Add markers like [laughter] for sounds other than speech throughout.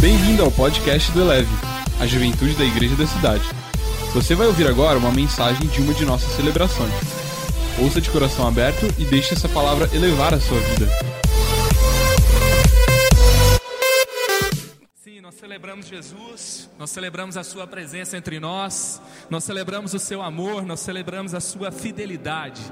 Bem-vindo ao podcast do Eleve, a juventude da igreja da cidade. Você vai ouvir agora uma mensagem de uma de nossas celebrações. Ouça de coração aberto e deixe essa palavra elevar a sua vida. Sim, nós celebramos Jesus, nós celebramos a Sua presença entre nós, nós celebramos o Seu amor, nós celebramos a Sua fidelidade.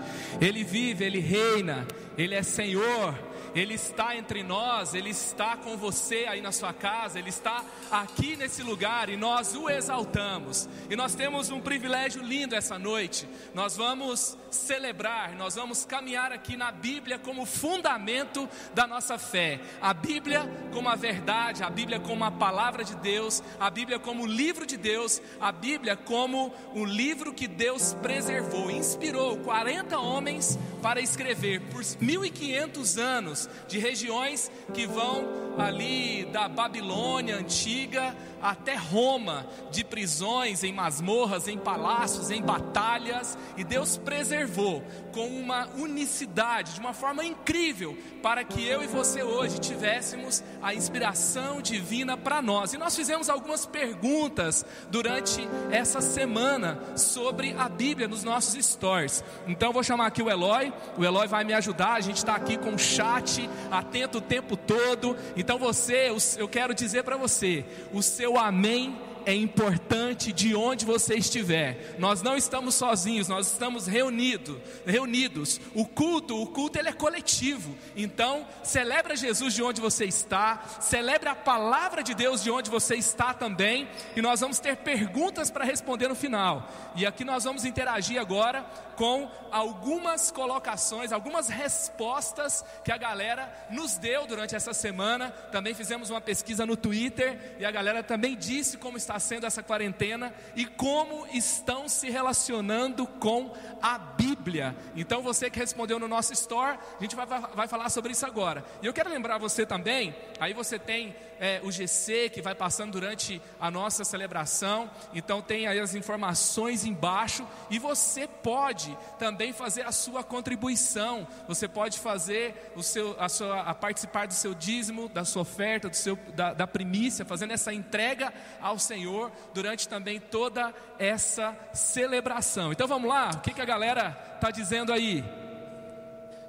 Ele vive, Ele reina, Ele é Senhor, ele está entre nós, Ele está com você aí na sua casa, Ele está aqui nesse lugar e nós o exaltamos. E nós temos um privilégio lindo essa noite. Nós vamos celebrar, nós vamos caminhar aqui na Bíblia como fundamento da nossa fé. A Bíblia como a verdade, a Bíblia como a palavra de Deus, a Bíblia como o livro de Deus, a Bíblia como o livro que Deus preservou, inspirou 40 homens para escrever por 1500 anos de regiões que vão ali da Babilônia antiga até Roma, de prisões, em masmorras, em palácios, em batalhas, e Deus preservou com uma unicidade, de uma forma incrível, para que eu e você hoje tivéssemos a inspiração divina para nós. E nós fizemos algumas perguntas durante essa semana sobre a Bíblia nos nossos stories. Então vou chamar aqui o Eloy, o Eloy vai me ajudar, a gente está aqui com o chat atento o tempo todo. Então você, eu quero dizer para você, o seu amém é importante de onde você estiver. Nós não estamos sozinhos, nós estamos reunidos, reunidos. O culto, o culto ele é coletivo. Então, celebra Jesus de onde você está, celebre a palavra de Deus de onde você está também, e nós vamos ter perguntas para responder no final. E aqui nós vamos interagir agora com algumas colocações, algumas respostas que a galera nos deu durante essa semana. Também fizemos uma pesquisa no Twitter e a galera também disse como está sendo essa quarentena e como estão se relacionando com a Bíblia. Então, você que respondeu no nosso store, a gente vai, vai falar sobre isso agora. E eu quero lembrar você também, aí você tem é, o GC que vai passando durante a nossa celebração, então tem aí as informações embaixo, e você pode também fazer a sua contribuição, você pode fazer o seu, a, sua, a participar do seu dízimo, da sua oferta, do seu, da, da primícia, fazendo essa entrega ao Senhor durante também toda essa celebração. Então vamos lá, o que, que a galera está dizendo aí?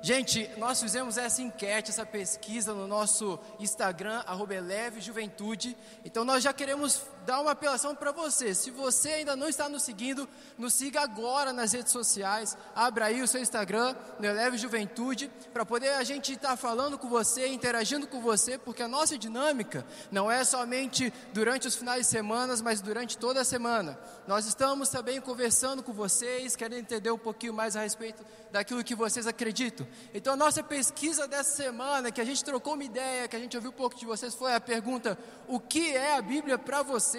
Gente, nós fizemos essa enquete, essa pesquisa no nosso Instagram, arroba Eleve Juventude. Então nós já queremos dar uma apelação para você. Se você ainda não está nos seguindo, nos siga agora nas redes sociais. Abra aí o seu Instagram, no Eleve Juventude, para poder a gente estar tá falando com você, interagindo com você, porque a nossa dinâmica não é somente durante os finais de semana, mas durante toda a semana. Nós estamos também conversando com vocês, querendo entender um pouquinho mais a respeito daquilo que vocês acreditam. Então, a nossa pesquisa dessa semana, que a gente trocou uma ideia, que a gente ouviu um pouco de vocês, foi a pergunta: o que é a Bíblia para você?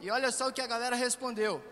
E olha só o que a galera respondeu.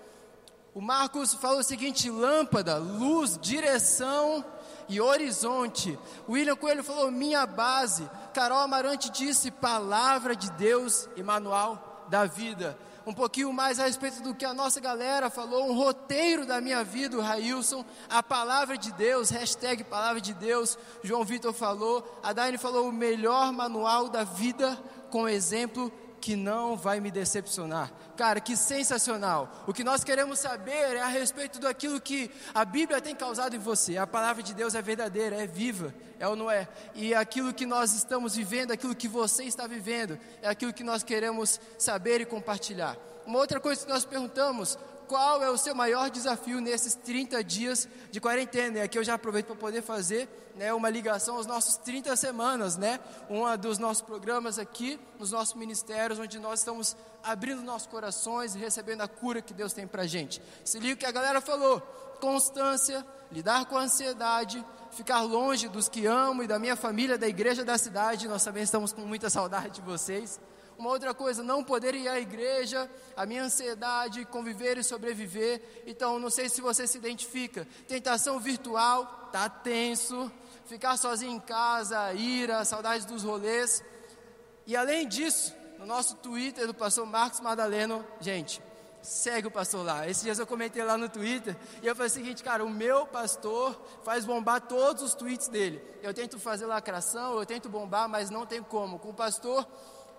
O Marcos falou o seguinte: lâmpada, luz, direção e horizonte. William Coelho falou minha base. Carol Amarante disse palavra de Deus e manual da vida um pouquinho mais a respeito do que a nossa galera falou, um roteiro da minha vida, o Railson, a palavra de Deus, hashtag palavra de Deus, João Vitor falou, a Daine falou o melhor manual da vida com exemplo que não vai me decepcionar. Cara, que sensacional. O que nós queremos saber é a respeito daquilo que a Bíblia tem causado em você. A palavra de Deus é verdadeira, é viva, é ou não é? E aquilo que nós estamos vivendo, aquilo que você está vivendo, é aquilo que nós queremos saber e compartilhar. Uma outra coisa que nós perguntamos, qual é o seu maior desafio nesses 30 dias de quarentena? E aqui eu já aproveito para poder fazer né, uma ligação aos nossos 30 semanas, né? Um dos nossos programas aqui, nos nossos ministérios, onde nós estamos abrindo nossos corações e recebendo a cura que Deus tem para a gente. Se liga o que a galera falou: constância, lidar com a ansiedade, ficar longe dos que amo e da minha família, da igreja da cidade. Nós também estamos com muita saudade de vocês. Uma outra coisa, não poder ir à igreja, a minha ansiedade, conviver e sobreviver. Então, não sei se você se identifica. Tentação virtual, tá tenso. Ficar sozinho em casa, ira, saudade dos rolês. E além disso, no nosso Twitter do pastor Marcos Madaleno, gente, segue o pastor lá. Esses dias eu comentei lá no Twitter e eu falei o seguinte, cara, o meu pastor faz bombar todos os tweets dele. Eu tento fazer lacração, eu tento bombar, mas não tem como. Com o pastor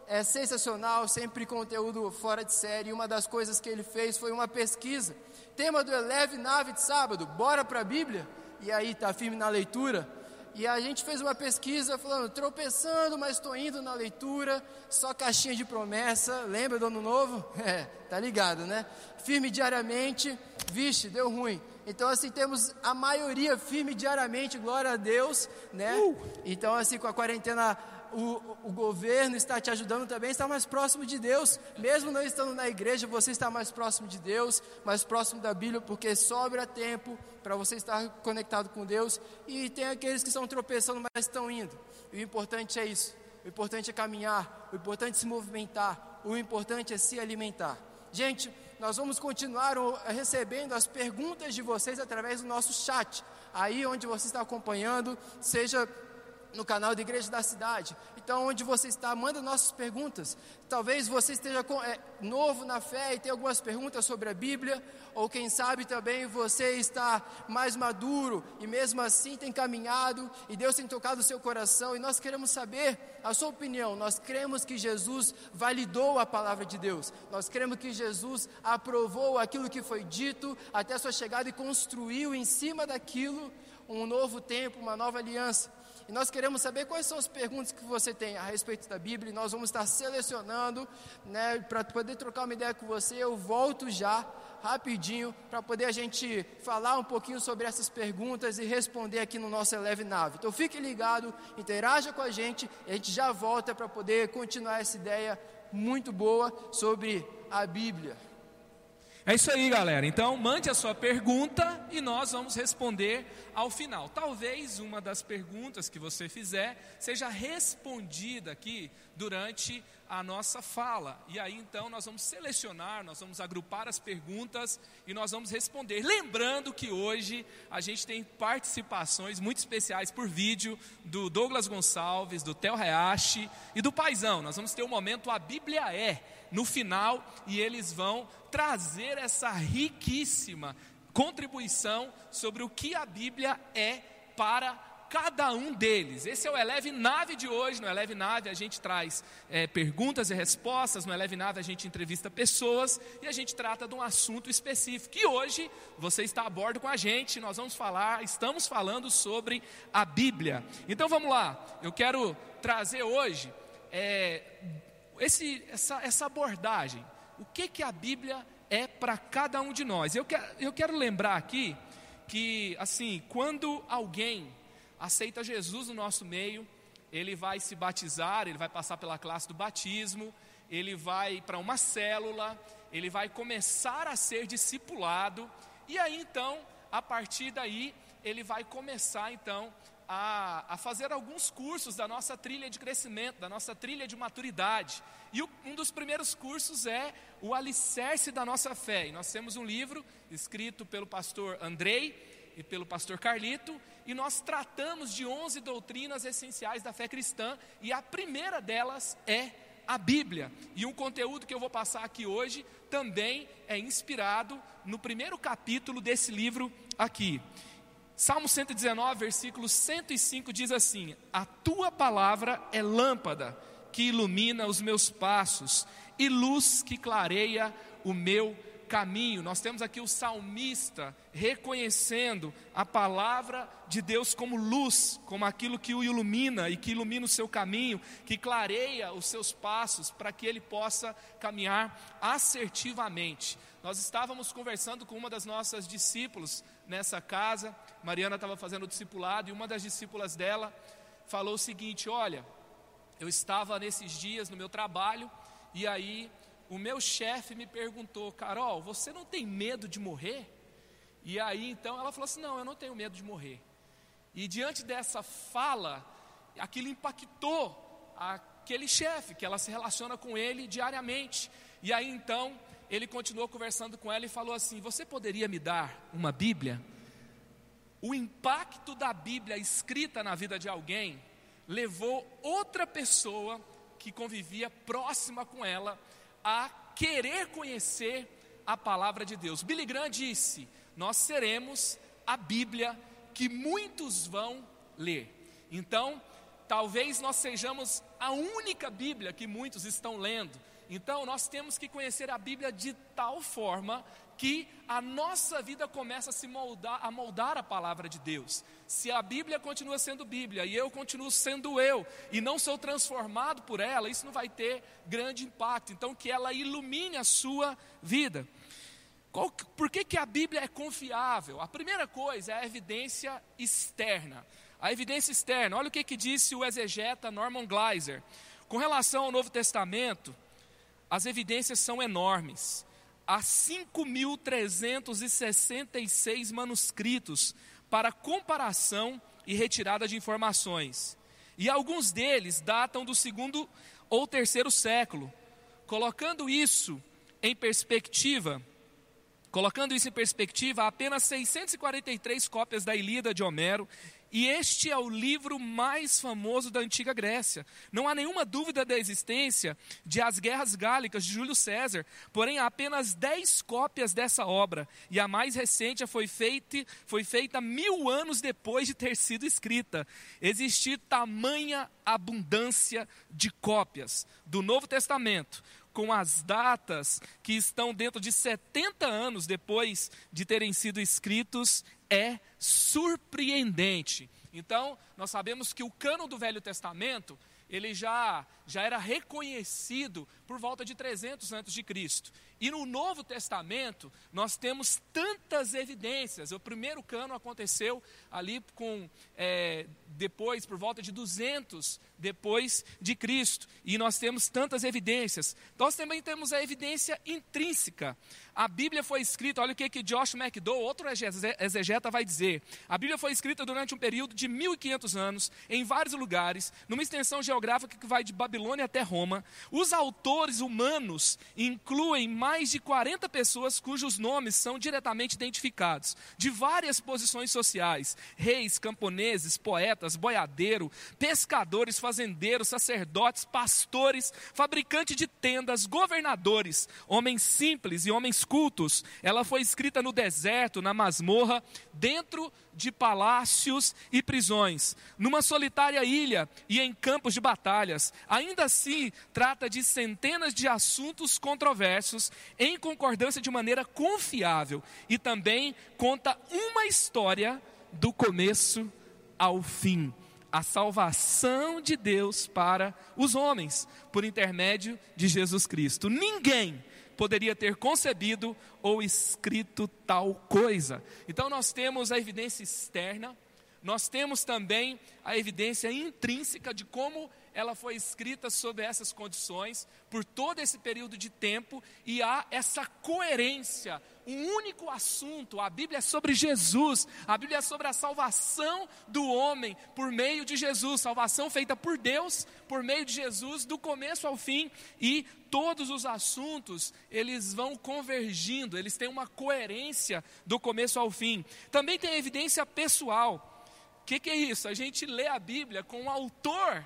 é sensacional, sempre conteúdo fora de série. Uma das coisas que ele fez foi uma pesquisa. Tema do Eleve Nave de sábado, bora para a Bíblia? E aí, tá firme na leitura? E a gente fez uma pesquisa falando, tropeçando, mas estou indo na leitura, só caixinha de promessa, lembra do ano novo? [laughs] É, tá ligado, né? Firme diariamente, vixe, deu ruim. Então, assim, temos a maioria firme diariamente, glória a Deus, né? Uh! Então, assim, com a quarentena o, o governo está te ajudando também a estar mais próximo de Deus, mesmo não estando na igreja, você está mais próximo de Deus, mais próximo da Bíblia, porque sobra tempo para você estar conectado com Deus. E tem aqueles que estão tropeçando, mas estão indo. E o importante é isso. O importante é caminhar, o importante é se movimentar, o importante é se alimentar. Gente, nós vamos continuar recebendo as perguntas de vocês através do nosso chat. Aí onde você está acompanhando, seja no canal da Igreja da Cidade. Então, onde você está, manda nossas perguntas. Talvez você esteja é, novo na fé e tenha algumas perguntas sobre a Bíblia, ou quem sabe também você está mais maduro e mesmo assim tem caminhado e Deus tem tocado o seu coração e nós queremos saber a sua opinião. Nós cremos que Jesus validou a palavra de Deus, nós cremos que Jesus aprovou aquilo que foi dito até a sua chegada e construiu em cima daquilo um novo tempo, uma nova aliança. E nós queremos saber quais são as perguntas que você tem a respeito da Bíblia. E nós vamos estar selecionando, né, para poder trocar uma ideia com você. Eu volto já, rapidinho, para poder a gente falar um pouquinho sobre essas perguntas e responder aqui no nosso Eleve Nave. Então fique ligado, interaja com a gente e a gente já volta para poder continuar essa ideia muito boa sobre a Bíblia. É isso aí, galera. Então, mande a sua pergunta e nós vamos responder ao final. Talvez uma das perguntas que você fizer seja respondida aqui durante a nossa fala. E aí então nós vamos selecionar, nós vamos agrupar as perguntas e nós vamos responder. Lembrando que hoje a gente tem participações muito especiais por vídeo do Douglas Gonçalves, do Tel Hayashi e do Paizão. Nós vamos ter o um momento A Bíblia é no final e eles vão trazer essa riquíssima contribuição sobre o que a Bíblia é para cada um deles. Esse é o Eleve Nave de hoje. No Eleve Nave a gente traz é, perguntas e respostas. No Eleve Nave a gente entrevista pessoas e a gente trata de um assunto específico. E hoje você está a bordo com a gente. Nós vamos falar, estamos falando sobre a Bíblia. Então vamos lá. Eu quero trazer hoje é, esse, essa, essa abordagem. O que, que a Bíblia é para cada um de nós? Eu quero, eu quero lembrar aqui que, assim, quando alguém aceita Jesus no nosso meio, ele vai se batizar, ele vai passar pela classe do batismo, ele vai para uma célula, ele vai começar a ser discipulado, e aí então, a partir daí, ele vai começar então a, a, fazer alguns cursos da nossa trilha de crescimento, da nossa trilha de maturidade. E o, um dos primeiros cursos é o alicerce da nossa fé. E nós temos um livro escrito pelo pastor Andrei e pelo pastor Carlito, e nós tratamos de 11 doutrinas essenciais da fé cristã, e a primeira delas é a Bíblia. E um conteúdo que eu vou passar aqui hoje também é inspirado no primeiro capítulo desse livro aqui. Salmo 119, versículo 105 diz assim: A tua palavra é lâmpada que ilumina os meus passos e luz que clareia o meu caminho. Nós temos aqui o salmista reconhecendo a palavra de Deus como luz, como aquilo que o ilumina e que ilumina o seu caminho, que clareia os seus passos para que ele possa caminhar assertivamente. Nós estávamos conversando com uma das nossas discípulos nessa casa, Mariana estava fazendo o discipulado e uma das discípulas dela falou o seguinte: Olha, eu estava nesses dias no meu trabalho e aí o meu chefe me perguntou, Carol, você não tem medo de morrer? E aí então ela falou assim: Não, eu não tenho medo de morrer. E diante dessa fala, aquilo impactou aquele chefe, que ela se relaciona com ele diariamente. E aí então ele continuou conversando com ela e falou assim: Você poderia me dar uma Bíblia? O impacto da Bíblia escrita na vida de alguém levou outra pessoa que convivia próxima com ela a querer conhecer a palavra de Deus. Billy Graham disse: Nós seremos a Bíblia que muitos vão ler. Então, talvez nós sejamos a única Bíblia que muitos estão lendo. Então nós temos que conhecer a Bíblia de tal forma que a nossa vida começa a se moldar, a moldar a palavra de Deus. Se a Bíblia continua sendo Bíblia e eu continuo sendo eu e não sou transformado por ela, isso não vai ter grande impacto. Então que ela ilumine a sua vida. Qual, por que, que a Bíblia é confiável? A primeira coisa é a evidência externa. A evidência externa, olha o que, que disse o exegeta Norman Gleiser. Com relação ao Novo Testamento, as evidências são enormes. Há 5.366 manuscritos para comparação e retirada de informações. E alguns deles datam do segundo ou terceiro século. Colocando isso em perspectiva, colocando isso em perspectiva, apenas 643 cópias da Ilíada de Homero e este é o livro mais famoso da antiga Grécia. Não há nenhuma dúvida da existência de As Guerras Gálicas de Júlio César, porém há apenas dez cópias dessa obra, e a mais recente foi feita, foi feita mil anos depois de ter sido escrita. Existir tamanha abundância de cópias do Novo Testamento, com as datas que estão dentro de 70 anos depois de terem sido escritos, é surpreendente. Então, nós sabemos que o cano do Velho Testamento, ele já, já era reconhecido por volta de 300 antes de Cristo. E no Novo Testamento, nós temos tantas evidências. O primeiro cano aconteceu ali com, é, depois, por volta de 200 depois de Cristo. E nós temos tantas evidências. Nós também temos a evidência intrínseca. A Bíblia foi escrita, olha o que, que Josh McDowell, outro exegeta, vai dizer. A Bíblia foi escrita durante um período de 1500 anos, em vários lugares, numa extensão geográfica que vai de Babilônia até Roma. Os autores humanos incluem mais de 40 pessoas cujos nomes são diretamente identificados, de várias posições sociais: reis, camponeses, poetas, boiadeiro, pescadores, fazendeiros, sacerdotes, pastores, fabricantes de tendas, governadores, homens simples e homens cultos. Ela foi escrita no deserto, na masmorra, dentro de palácios e prisões, numa solitária ilha e em campos de batalhas. Ainda assim, trata de centenas de assuntos controversos em concordância de maneira confiável e também conta uma história do começo ao fim. A salvação de Deus para os homens, por intermédio de Jesus Cristo. Ninguém poderia ter concebido ou escrito tal coisa. Então nós temos a evidência externa, nós temos também a evidência intrínseca de como ela foi escrita sob essas condições, por todo esse período de tempo, e há essa coerência, um único assunto. A Bíblia é sobre Jesus, a Bíblia é sobre a salvação do homem por meio de Jesus, salvação feita por Deus por meio de Jesus, do começo ao fim, e todos os assuntos eles vão convergindo, eles têm uma coerência do começo ao fim. Também tem evidência pessoal. O que, que é isso? A gente lê a Bíblia com o autor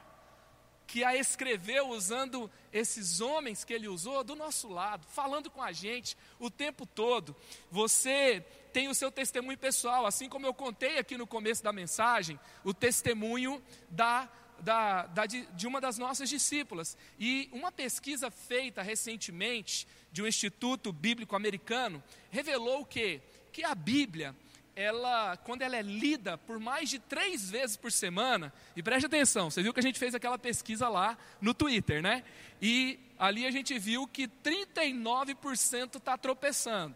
que a escreveu usando esses homens que ele usou do nosso lado, falando com a gente o tempo todo. Você tem o seu testemunho pessoal, assim como eu contei aqui no começo da mensagem, o testemunho da, da, da de, de uma das nossas discípulas. E uma pesquisa feita recentemente de um instituto bíblico americano revelou que, que a Bíblia ela, quando ela é lida por mais de três vezes por semana, e preste atenção, você viu que a gente fez aquela pesquisa lá no Twitter, né? E ali a gente viu que 39% está tropeçando.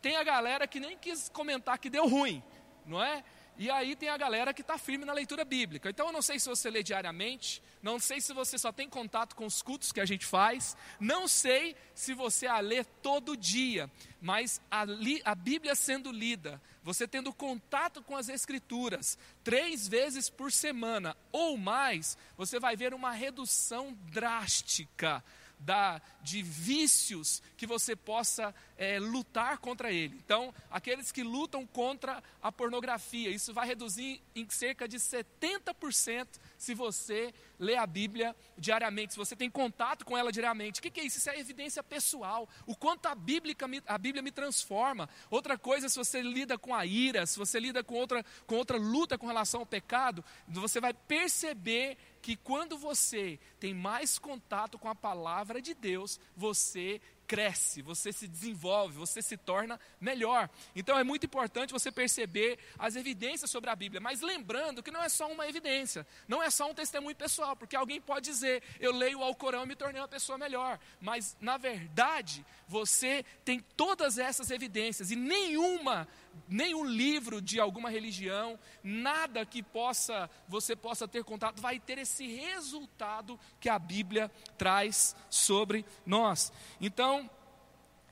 Tem a galera que nem quis comentar que deu ruim, não é? E aí tem a galera que está firme na leitura bíblica. Então eu não sei se você lê diariamente, não sei se você só tem contato com os cultos que a gente faz, não sei se você a lê todo dia, mas a, li, a Bíblia sendo lida, você tendo contato com as Escrituras três vezes por semana ou mais, você vai ver uma redução drástica da, de vícios que você possa é, lutar contra ele. Então, aqueles que lutam contra a pornografia, isso vai reduzir em cerca de 70% se você lê a Bíblia diariamente, se você tem contato com ela diariamente. O que, que é isso? Isso é evidência pessoal. O quanto a Bíblia, me, a Bíblia me transforma. Outra coisa, se você lida com a ira, se você lida com outra, com outra luta com relação ao pecado, você vai perceber que quando você tem mais contato com a palavra de Deus, você cresce, você se desenvolve, você se torna melhor. Então é muito importante você perceber as evidências sobre a Bíblia, mas lembrando que não é só uma evidência, não é só um testemunho pessoal, porque alguém pode dizer, eu leio o Alcorão e me tornei uma pessoa melhor, mas na verdade você tem todas essas evidências e nenhuma nenhum livro de alguma religião, nada que possa você possa ter contato vai ter esse resultado que a Bíblia traz sobre nós. Então,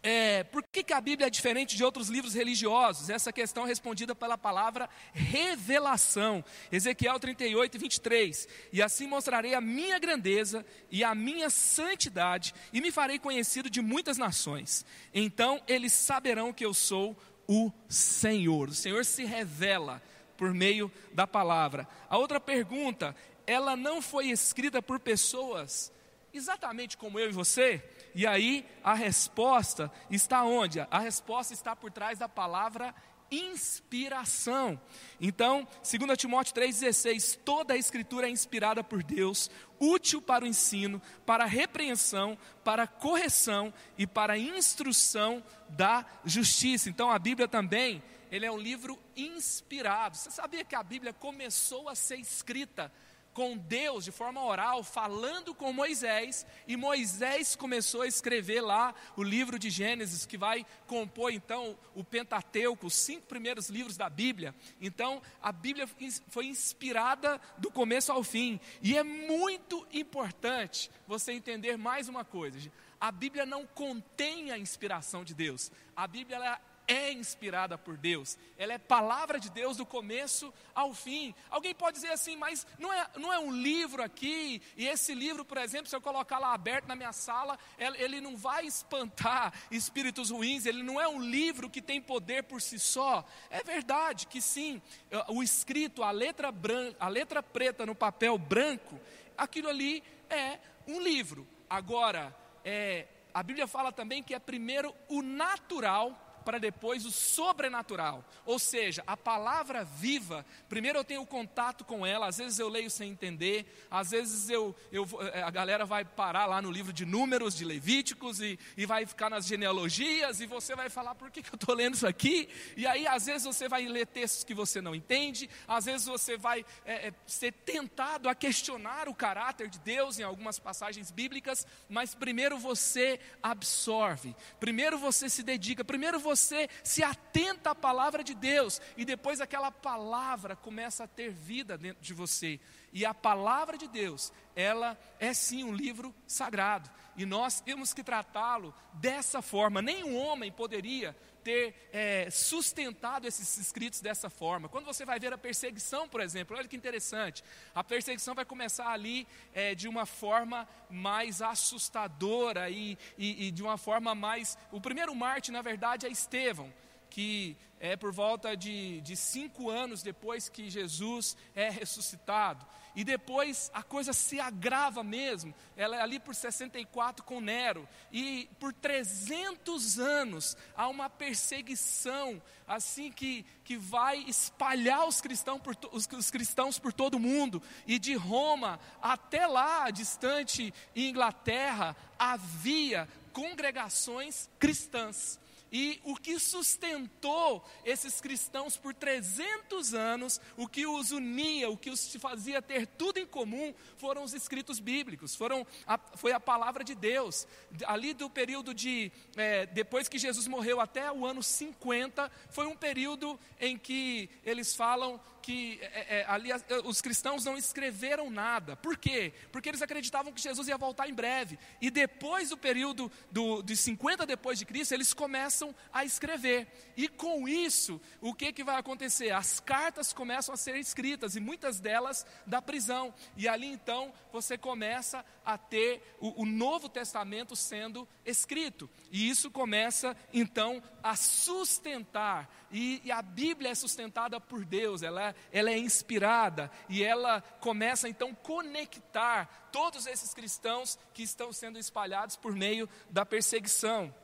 é, por que, que a Bíblia é diferente de outros livros religiosos? Essa questão é respondida pela palavra revelação. Ezequiel 38, 23. E assim mostrarei a minha grandeza e a minha santidade, e me farei conhecido de muitas nações. Então eles saberão que eu sou o Senhor. O Senhor se revela por meio da palavra. A outra pergunta, ela não foi escrita por pessoas exatamente como eu e você? E aí a resposta está onde? A resposta está por trás da palavra inspiração. Então, 2 Timóteo 3,16: toda a escritura é inspirada por Deus, útil para o ensino, para a repreensão, para a correção e para a instrução da justiça. Então, a Bíblia também, ele é um livro inspirado. Você sabia que a Bíblia começou a ser escrita com Deus de forma oral, falando com Moisés, e Moisés começou a escrever lá o livro de Gênesis, que vai compor então o Pentateuco, os cinco primeiros livros da Bíblia. Então, a Bíblia foi inspirada do começo ao fim, e é muito importante você entender mais uma coisa: a Bíblia não contém a inspiração de Deus, a Bíblia é inspirada por Deus, ela é palavra de Deus do começo ao fim. Alguém pode dizer assim, mas não é, não é um livro aqui, e esse livro, por exemplo, se eu colocar lá aberto na minha sala, ele não vai espantar espíritos ruins, ele não é um livro que tem poder por si só. É verdade que sim, o escrito, a letra, branca, a letra preta no papel branco, aquilo ali é um livro. Agora, é, a Bíblia fala também que é primeiro o natural para depois o sobrenatural. Ou seja, a palavra viva, primeiro eu tenho contato com ela, às vezes eu leio sem entender, às vezes eu, eu, eh, a galera vai parar lá no livro de Números, de Levíticos, e, e vai ficar nas genealogias, e você vai falar, por que, que eu estou lendo isso aqui? E aí, às vezes, você vai ler textos que você não entende, às vezes você vai é, é, ser tentado a questionar o caráter de Deus em algumas passagens bíblicas, mas primeiro você absorve, primeiro você se dedica, primeiro você você se atenta à palavra de Deus e depois aquela palavra começa a ter vida dentro de você. E a palavra de Deus, ela é sim um livro sagrado. E nós temos que tratá-lo dessa forma. Nenhum homem poderia ter é, sustentado esses escritos dessa forma. Quando você vai ver a perseguição, por exemplo, olha que interessante. A perseguição vai começar ali é, de uma forma mais assustadora e, e, e de uma forma mais. O primeiro Marte, na verdade, é Estevão que é por volta de, de cinco anos depois que Jesus é ressuscitado. E depois a coisa se agrava mesmo. Ela é ali por 64 com Nero. E por 300 anos há uma perseguição, assim que, que vai espalhar os cristãos, por, os, os cristãos por todo o mundo. E de Roma até lá, distante, Inglaterra, havia congregações cristãs. E o que sustentou esses cristãos por 300 anos, o que os unia, o que os fazia ter tudo em comum, foram os escritos bíblicos, foram a, foi a palavra de Deus. Ali do período de, é, depois que Jesus morreu até o ano 50, foi um período em que eles falam que é, é, ali os cristãos não escreveram nada. Por quê? Porque eles acreditavam que Jesus ia voltar em breve. E depois do período do, de 50 depois de Cristo, eles começam a escrever. E com isso, o que, que vai acontecer? As cartas começam a ser escritas, e muitas delas da prisão. E ali então você começa a ter o, o Novo Testamento sendo escrito. E isso começa então a sustentar. E, e a Bíblia é sustentada por Deus, ela, ela é inspirada e ela começa então a conectar todos esses cristãos que estão sendo espalhados por meio da perseguição.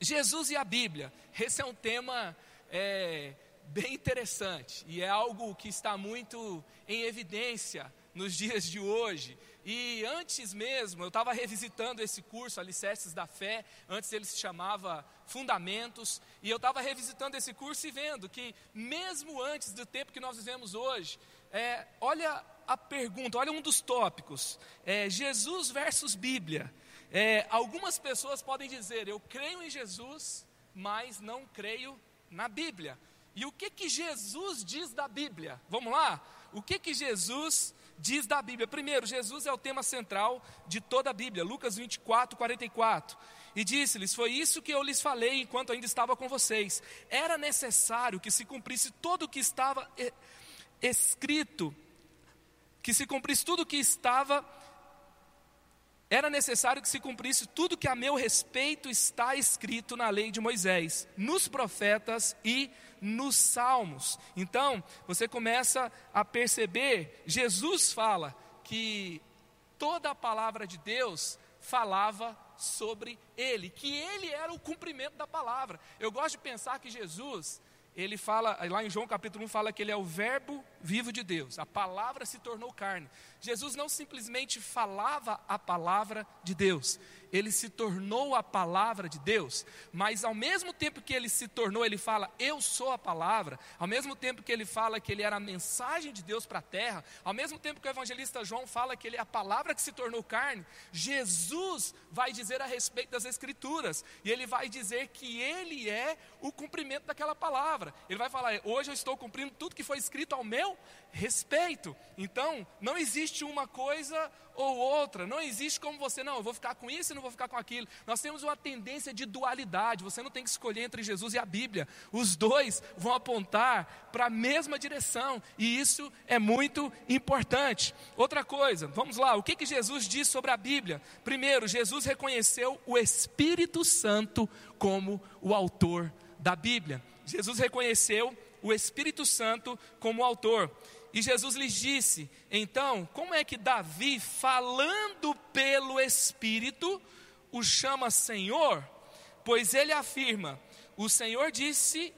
Jesus e a Bíblia, esse é um tema é, bem interessante e é algo que está muito em evidência nos dias de hoje. E antes mesmo, eu estava revisitando esse curso, Alicerces da Fé, antes ele se chamava Fundamentos, e eu estava revisitando esse curso e vendo que, mesmo antes do tempo que nós vivemos hoje, é, olha a pergunta, olha um dos tópicos: é, Jesus versus Bíblia. É, algumas pessoas podem dizer, eu creio em Jesus, mas não creio na Bíblia. E o que que Jesus diz da Bíblia? Vamos lá? O que que Jesus diz da Bíblia? Primeiro, Jesus é o tema central de toda a Bíblia, Lucas 24, 44. E disse-lhes: Foi isso que eu lhes falei enquanto ainda estava com vocês. Era necessário que se cumprisse todo o que estava escrito, que se cumprisse tudo o que estava era necessário que se cumprisse tudo que a meu respeito está escrito na lei de Moisés, nos profetas e nos salmos. Então, você começa a perceber, Jesus fala que toda a palavra de Deus falava sobre ele, que ele era o cumprimento da palavra. Eu gosto de pensar que Jesus, ele fala, lá em João capítulo 1 fala que ele é o verbo vivo de Deus, a palavra se tornou carne. Jesus não simplesmente falava a palavra de Deus, ele se tornou a palavra de Deus, mas ao mesmo tempo que ele se tornou, ele fala, eu sou a palavra, ao mesmo tempo que ele fala que ele era a mensagem de Deus para a terra, ao mesmo tempo que o evangelista João fala que ele é a palavra que se tornou carne, Jesus vai dizer a respeito das Escrituras, e ele vai dizer que ele é o cumprimento daquela palavra, ele vai falar, hoje eu estou cumprindo tudo que foi escrito ao meu respeito, então não existe uma coisa ou outra. Não existe como você, não, eu vou ficar com isso e não vou ficar com aquilo. Nós temos uma tendência de dualidade. Você não tem que escolher entre Jesus e a Bíblia. Os dois vão apontar para a mesma direção. E isso é muito importante. Outra coisa, vamos lá, o que, que Jesus diz sobre a Bíblia? Primeiro, Jesus reconheceu o Espírito Santo como o autor da Bíblia. Jesus reconheceu o Espírito Santo como autor. E Jesus lhes disse: então, como é que Davi, falando pelo Espírito, o chama Senhor? Pois ele afirma: O Senhor disse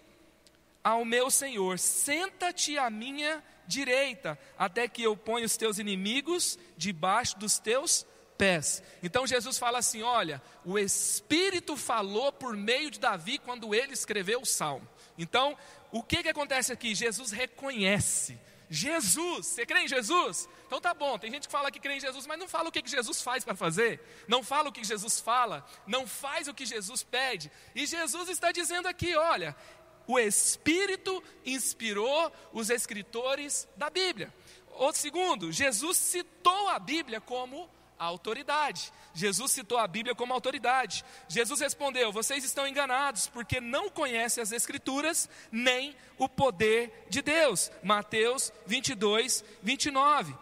ao meu Senhor: Senta-te à minha direita, até que eu ponha os teus inimigos debaixo dos teus pés. Então Jesus fala assim: Olha, o Espírito falou por meio de Davi quando ele escreveu o salmo. Então, o que, que acontece aqui? Jesus reconhece Jesus, você crê em Jesus? Então tá bom, tem gente que fala que crê em Jesus, mas não fala o que, que Jesus faz para fazer, não fala o que Jesus fala, não faz o que Jesus pede. E Jesus está dizendo aqui: olha, o Espírito inspirou os escritores da Bíblia. O segundo, Jesus citou a Bíblia como a autoridade. Jesus citou a Bíblia como autoridade. Jesus respondeu: Vocês estão enganados, porque não conhecem as Escrituras nem o poder de Deus. Mateus 22, 29.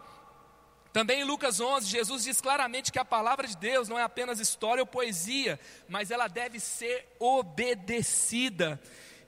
Também em Lucas 11, Jesus diz claramente que a palavra de Deus não é apenas história ou poesia, mas ela deve ser obedecida.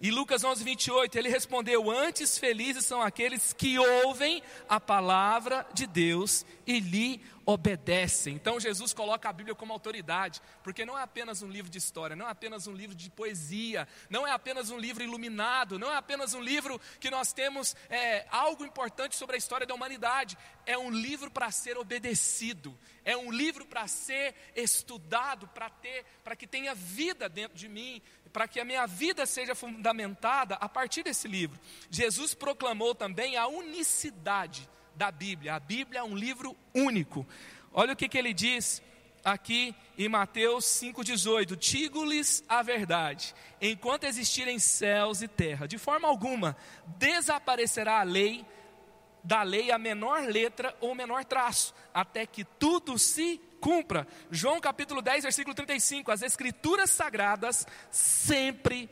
E Lucas 11, 28, ele respondeu: Antes felizes são aqueles que ouvem a palavra de Deus e lhe obedecem. Então Jesus coloca a Bíblia como autoridade, porque não é apenas um livro de história, não é apenas um livro de poesia, não é apenas um livro iluminado, não é apenas um livro que nós temos é, algo importante sobre a história da humanidade. É um livro para ser obedecido, é um livro para ser estudado, para ter, para que tenha vida dentro de mim, para que a minha vida seja fundamentada a partir desse livro. Jesus proclamou também a unicidade da Bíblia. A Bíblia é um livro único. Olha o que, que ele diz aqui em Mateus 5,18: Digo-lhes a verdade, enquanto existirem céus e terra, de forma alguma desaparecerá a lei, da lei a menor letra ou menor traço, até que tudo se cumpra. João capítulo 10, versículo 35: As escrituras sagradas sempre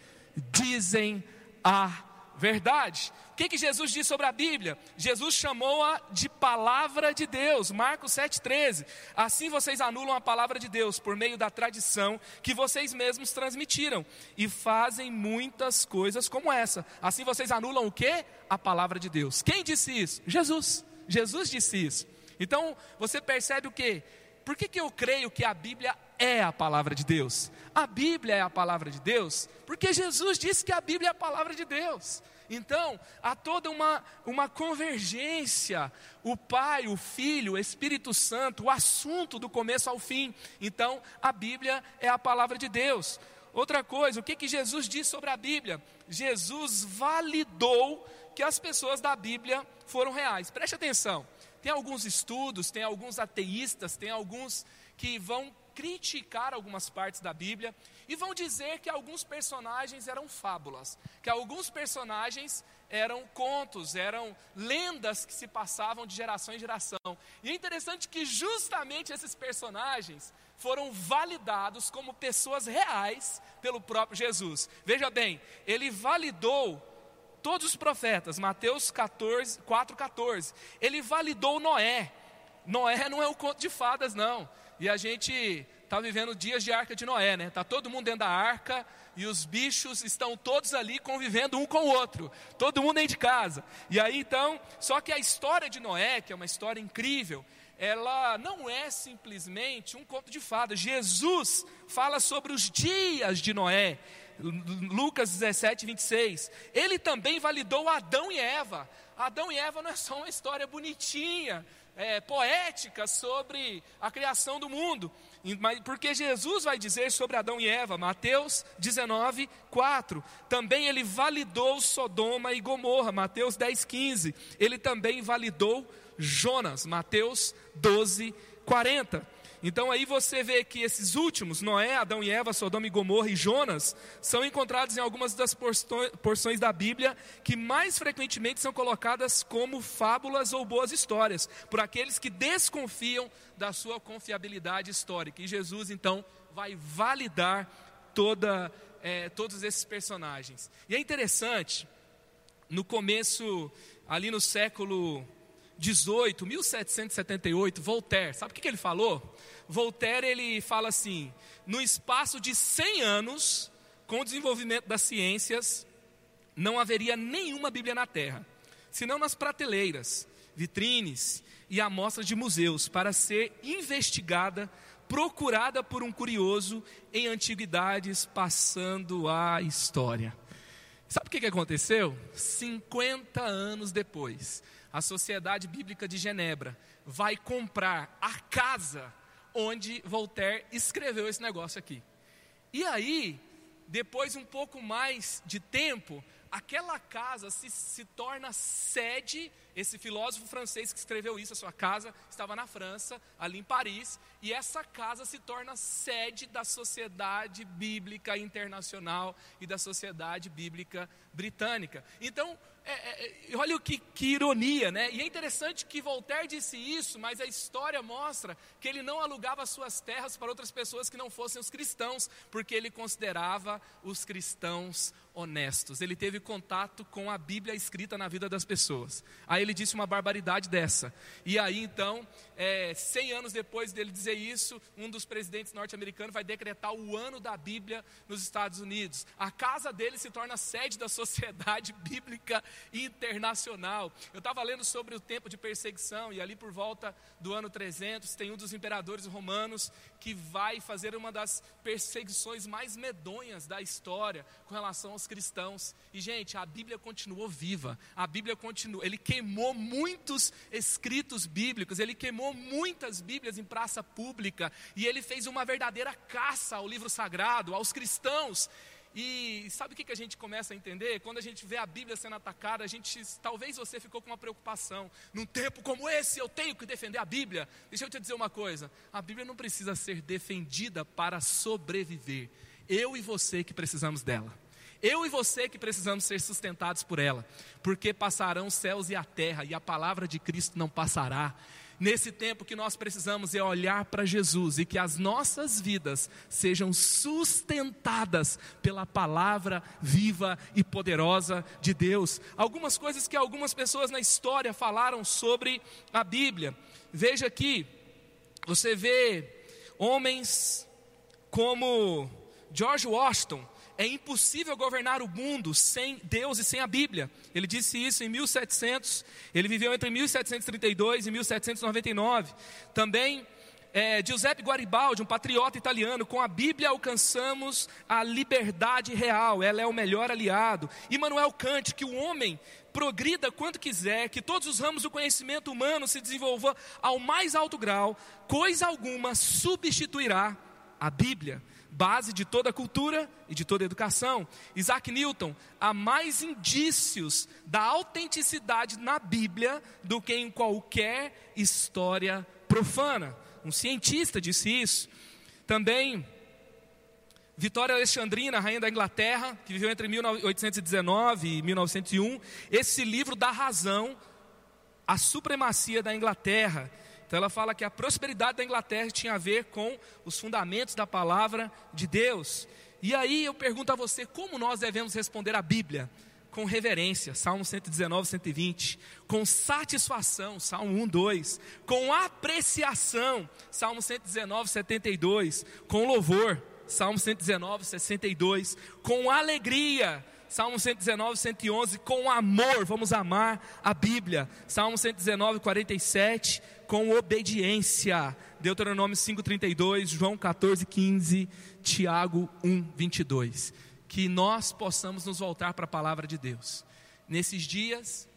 dizem a verdade. O que, que Jesus diz sobre a Bíblia? Jesus chamou-a de palavra de Deus, Marcos 7,13. Assim vocês anulam a palavra de Deus por meio da tradição que vocês mesmos transmitiram e fazem muitas coisas como essa. Assim vocês anulam o que? A palavra de Deus. Quem disse isso? Jesus. Jesus disse isso. Então você percebe o que? Por que, que eu creio que a Bíblia é a palavra de Deus? A Bíblia é a palavra de Deus porque Jesus disse que a Bíblia é a palavra de Deus. Então, há toda uma, uma convergência. O Pai, o Filho, o Espírito Santo, o assunto do começo ao fim. Então, a Bíblia é a palavra de Deus. Outra coisa, o que, que Jesus diz sobre a Bíblia? Jesus validou que as pessoas da Bíblia foram reais. Preste atenção. Tem alguns estudos, tem alguns ateístas, tem alguns que vão criticar algumas partes da Bíblia e vão dizer que alguns personagens eram fábulas, que alguns personagens eram contos, eram lendas que se passavam de geração em geração. E é interessante que justamente esses personagens foram validados como pessoas reais pelo próprio Jesus. Veja bem, ele validou todos os profetas, Mateus 14, 4,14. Ele validou Noé. Noé não é um conto de fadas, não. E a gente está vivendo dias de arca de Noé, né? Está todo mundo dentro da arca e os bichos estão todos ali convivendo um com o outro, todo mundo dentro de casa. E aí então, só que a história de Noé, que é uma história incrível, ela não é simplesmente um conto de fadas. Jesus fala sobre os dias de Noé. Lucas 17, 26. Ele também validou Adão e Eva. Adão e Eva não é só uma história bonitinha, é, poética sobre a criação do mundo. Porque Jesus vai dizer sobre Adão e Eva, Mateus 19, 4. Também ele validou Sodoma e Gomorra, Mateus 10, 15. Ele também validou Jonas, Mateus 12, 40. Então aí você vê que esses últimos, Noé, Adão e Eva, Sodoma e Gomorra e Jonas, são encontrados em algumas das porções da Bíblia que mais frequentemente são colocadas como fábulas ou boas histórias, por aqueles que desconfiam da sua confiabilidade histórica. E Jesus então vai validar toda, é, todos esses personagens. E é interessante, no começo, ali no século 18, 1778, Voltaire, sabe o que, ele falou? Voltaire ele fala assim: no espaço de 100 anos, com o desenvolvimento das ciências, não haveria nenhuma Bíblia na Terra, senão nas prateleiras, vitrines e amostras de museus, para ser investigada, procurada por um curioso em antiguidades, passando a história. Sabe o que aconteceu? 50 anos depois, a Sociedade Bíblica de Genebra vai comprar a casa onde Voltaire escreveu esse negócio aqui. E aí, depois um pouco mais de tempo, aquela casa se, se torna sede. Esse filósofo francês que escreveu isso, a sua casa estava na França, ali em Paris, e essa casa se torna sede da Sociedade Bíblica Internacional e da Sociedade Bíblica Britânica. Então, é, é, é, olha que, que, ironia, né? E é interessante que Voltaire disse isso, mas a história mostra que ele não alugava suas terras para outras pessoas que não fossem os cristãos, porque ele considerava os cristãos honestos. Ele teve contato com a Bíblia escrita na vida das pessoas. Aí ele disse uma barbaridade dessa. E aí então, é, 100 anos depois dele dizer isso, um dos presidentes norte-americanos vai decretar o ano da Bíblia nos Estados Unidos. A casa dele se torna sede da Sociedade [laughs] Bíblica Internacional. Eu estava lendo sobre o tempo de perseguição e ali por volta do ano 300 tem um dos imperadores romanos que vai fazer uma das perseguições mais medonhas da história com relação aos cristãos. E gente, a Bíblia continuou viva. A Bíblia continua. Ele queimou muitos escritos bíblicos, ele queimou muitas Bíblias em praça pública e ele fez uma verdadeira caça ao livro sagrado, aos cristãos. E sabe o que, que a gente começa a entender? Quando a gente vê a Bíblia sendo atacada, a gente, talvez você ficou com uma preocupação. Num tempo como esse, eu tenho que defender a Bíblia. Deixa eu te dizer uma coisa: a Bíblia não precisa ser defendida para sobreviver. Eu e você que precisamos dela. Eu e você que precisamos ser sustentados por ela, porque passarão os céus e a terra, e a palavra de Cristo não passará. Nesse tempo que nós precisamos é olhar para Jesus e que as nossas vidas sejam sustentadas pela palavra viva e poderosa de Deus. Algumas coisas que algumas pessoas na história falaram sobre a Bíblia. Veja aqui, você vê homens como George Washington, é impossível governar o mundo sem Deus e sem a Bíblia. Ele disse isso em 1700, ele viveu entre 1732 e 1799. Também é, Giuseppe Guaribaldi, um patriota italiano, com a Bíblia alcançamos a liberdade real, ela é o melhor aliado. Immanuel Kant, que o homem progrida quanto quiser, que todos os ramos do conhecimento humano se desenvolvam ao mais alto grau, coisa alguma substituirá a Bíblia, base de toda cultura e de toda educação. Isaac Newton, há mais indícios da autenticidade na Bíblia do que em qualquer história profana um cientista disse isso. Também Vitória Alexandrina, rainha da Inglaterra, que viveu entre 1819 e 1901, esse livro dá razão à supremacia da Inglaterra. Então ela fala que a prosperidade da Inglaterra tinha a ver com os fundamentos da palavra de Deus. E aí eu pergunto a você, como nós devemos responder à Bíblia? com reverência, Salmo 119, 120, com satisfação, Salmo 1, 2, com apreciação, Salmo 119, 72, com louvor, Salmo 119, 62, com alegria, Salmo 119, 111, com amor, vamos amar a Bíblia, Salmo 119, 47, com obediência, Deuteronômio 5, 32, João 14, 15, Tiago 1, 22 que nós possamos nos voltar para a palavra de Deus. Nesses dias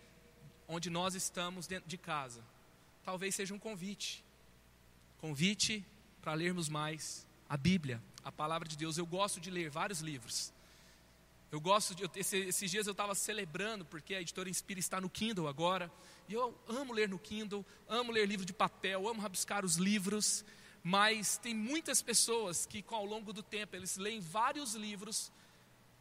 onde nós estamos dentro de casa, talvez seja um convite. Convite para lermos mais a Bíblia, a palavra de Deus. Eu gosto de ler vários livros. Eu gosto de. Esse, esses dias eu estava celebrando, porque a editora Inspira está no Kindle agora. E eu amo ler no Kindle, amo ler livro de papel, amo rabiscar os livros. Mas tem muitas pessoas que, ao longo do tempo, eles leem vários livros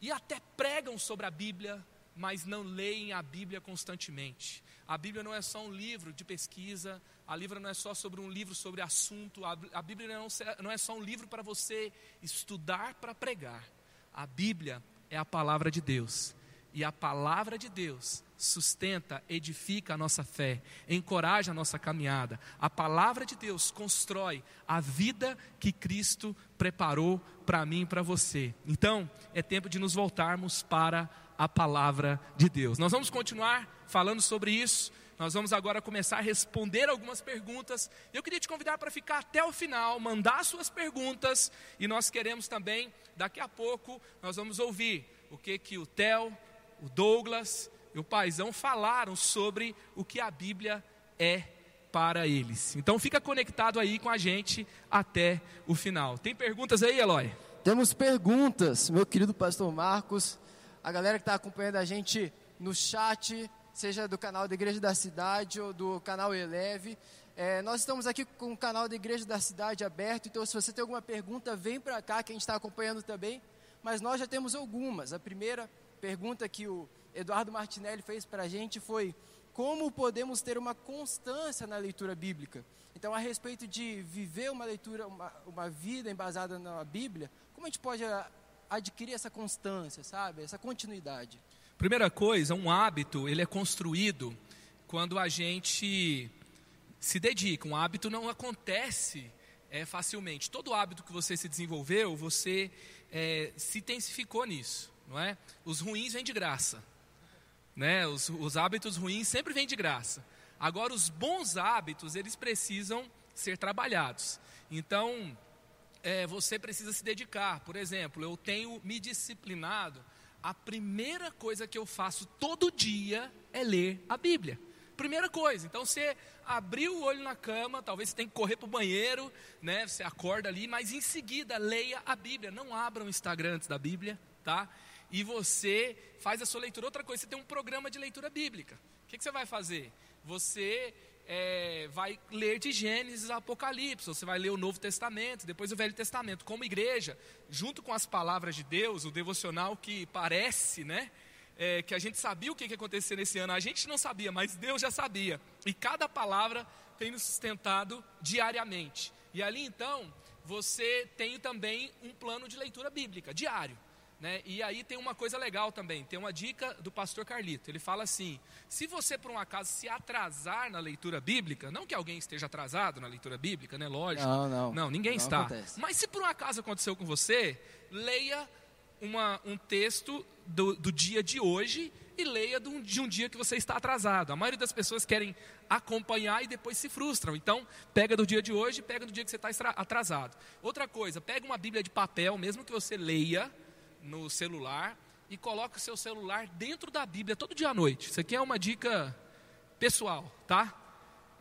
e até pregam sobre a Bíblia, mas não leem a Bíblia constantemente. A Bíblia não é só um livro de pesquisa, a Bíblia não é só sobre um livro sobre assunto, a Bíblia não, não é só um livro para você estudar para pregar. A Bíblia é a palavra de Deus. E a palavra de Deus sustenta, edifica a nossa fé, encoraja a nossa caminhada. A palavra de Deus constrói a vida que Cristo preparou para mim e para você. Então, é tempo de nos voltarmos para a palavra de Deus. Nós vamos continuar falando sobre isso. Nós vamos agora começar a responder algumas perguntas. Eu queria te convidar para ficar até o final, mandar suas perguntas, e nós queremos também, daqui a pouco, nós vamos ouvir o que que o Theo, o Douglas e o Paizão falaram sobre o que a Bíblia é para eles. Então fica conectado aí com a gente até o final. Tem perguntas aí, Eloy? Temos perguntas, meu querido pastor Marcos, a galera que está acompanhando a gente no chat, seja do canal da Igreja da Cidade ou do canal Eleve. É, nós estamos aqui com o canal da Igreja da Cidade aberto, então se você tem alguma pergunta, vem para cá que a gente está acompanhando também. Mas nós já temos algumas. A primeira pergunta que o Eduardo Martinelli fez para a gente foi como podemos ter uma constância na leitura bíblica. Então, a respeito de viver uma leitura, uma, uma vida embasada na Bíblia, como a gente pode adquirir essa constância, sabe? Essa continuidade. Primeira coisa, um hábito, ele é construído quando a gente se dedica. Um hábito não acontece é, facilmente. Todo hábito que você se desenvolveu, você é, se intensificou nisso não é? Os ruins vêm de graça, né? Os, os hábitos ruins sempre vêm de graça. Agora, os bons hábitos, eles precisam ser trabalhados. Então, é, você precisa se dedicar. Por exemplo, eu tenho me disciplinado. A primeira coisa que eu faço todo dia é ler a Bíblia. Primeira coisa. Então, você abriu o olho na cama, talvez você tenha que correr para o banheiro, né? Você acorda ali, mas em seguida leia a Bíblia. Não abra o Instagram antes da Bíblia, tá? E você faz a sua leitura. Outra coisa, você tem um programa de leitura bíblica. O que, que você vai fazer? Você é, vai ler de Gênesis a Apocalipse, você vai ler o Novo Testamento, depois o Velho Testamento. Como igreja, junto com as palavras de Deus, o devocional que parece, né? É, que a gente sabia o que ia acontecer nesse ano, a gente não sabia, mas Deus já sabia. E cada palavra tem nos sustentado diariamente. E ali então, você tem também um plano de leitura bíblica diário. Né? E aí tem uma coisa legal também, tem uma dica do pastor Carlito. Ele fala assim: se você por um acaso se atrasar na leitura bíblica, não que alguém esteja atrasado na leitura bíblica, né? Lógico. Não, não. Não, ninguém não está. Acontece. Mas se por um acaso aconteceu com você, leia uma, um texto do, do dia de hoje e leia de um, de um, dia que você está atrasado. A maioria das pessoas querem acompanhar e depois se frustram. Então, pega do dia de hoje, pega do dia que você está atrasado. Outra coisa, pega uma Bíblia de papel, mesmo que você leia no celular, e coloque o seu celular dentro da Bíblia todo dia à noite. Isso aqui é uma dica pessoal, tá?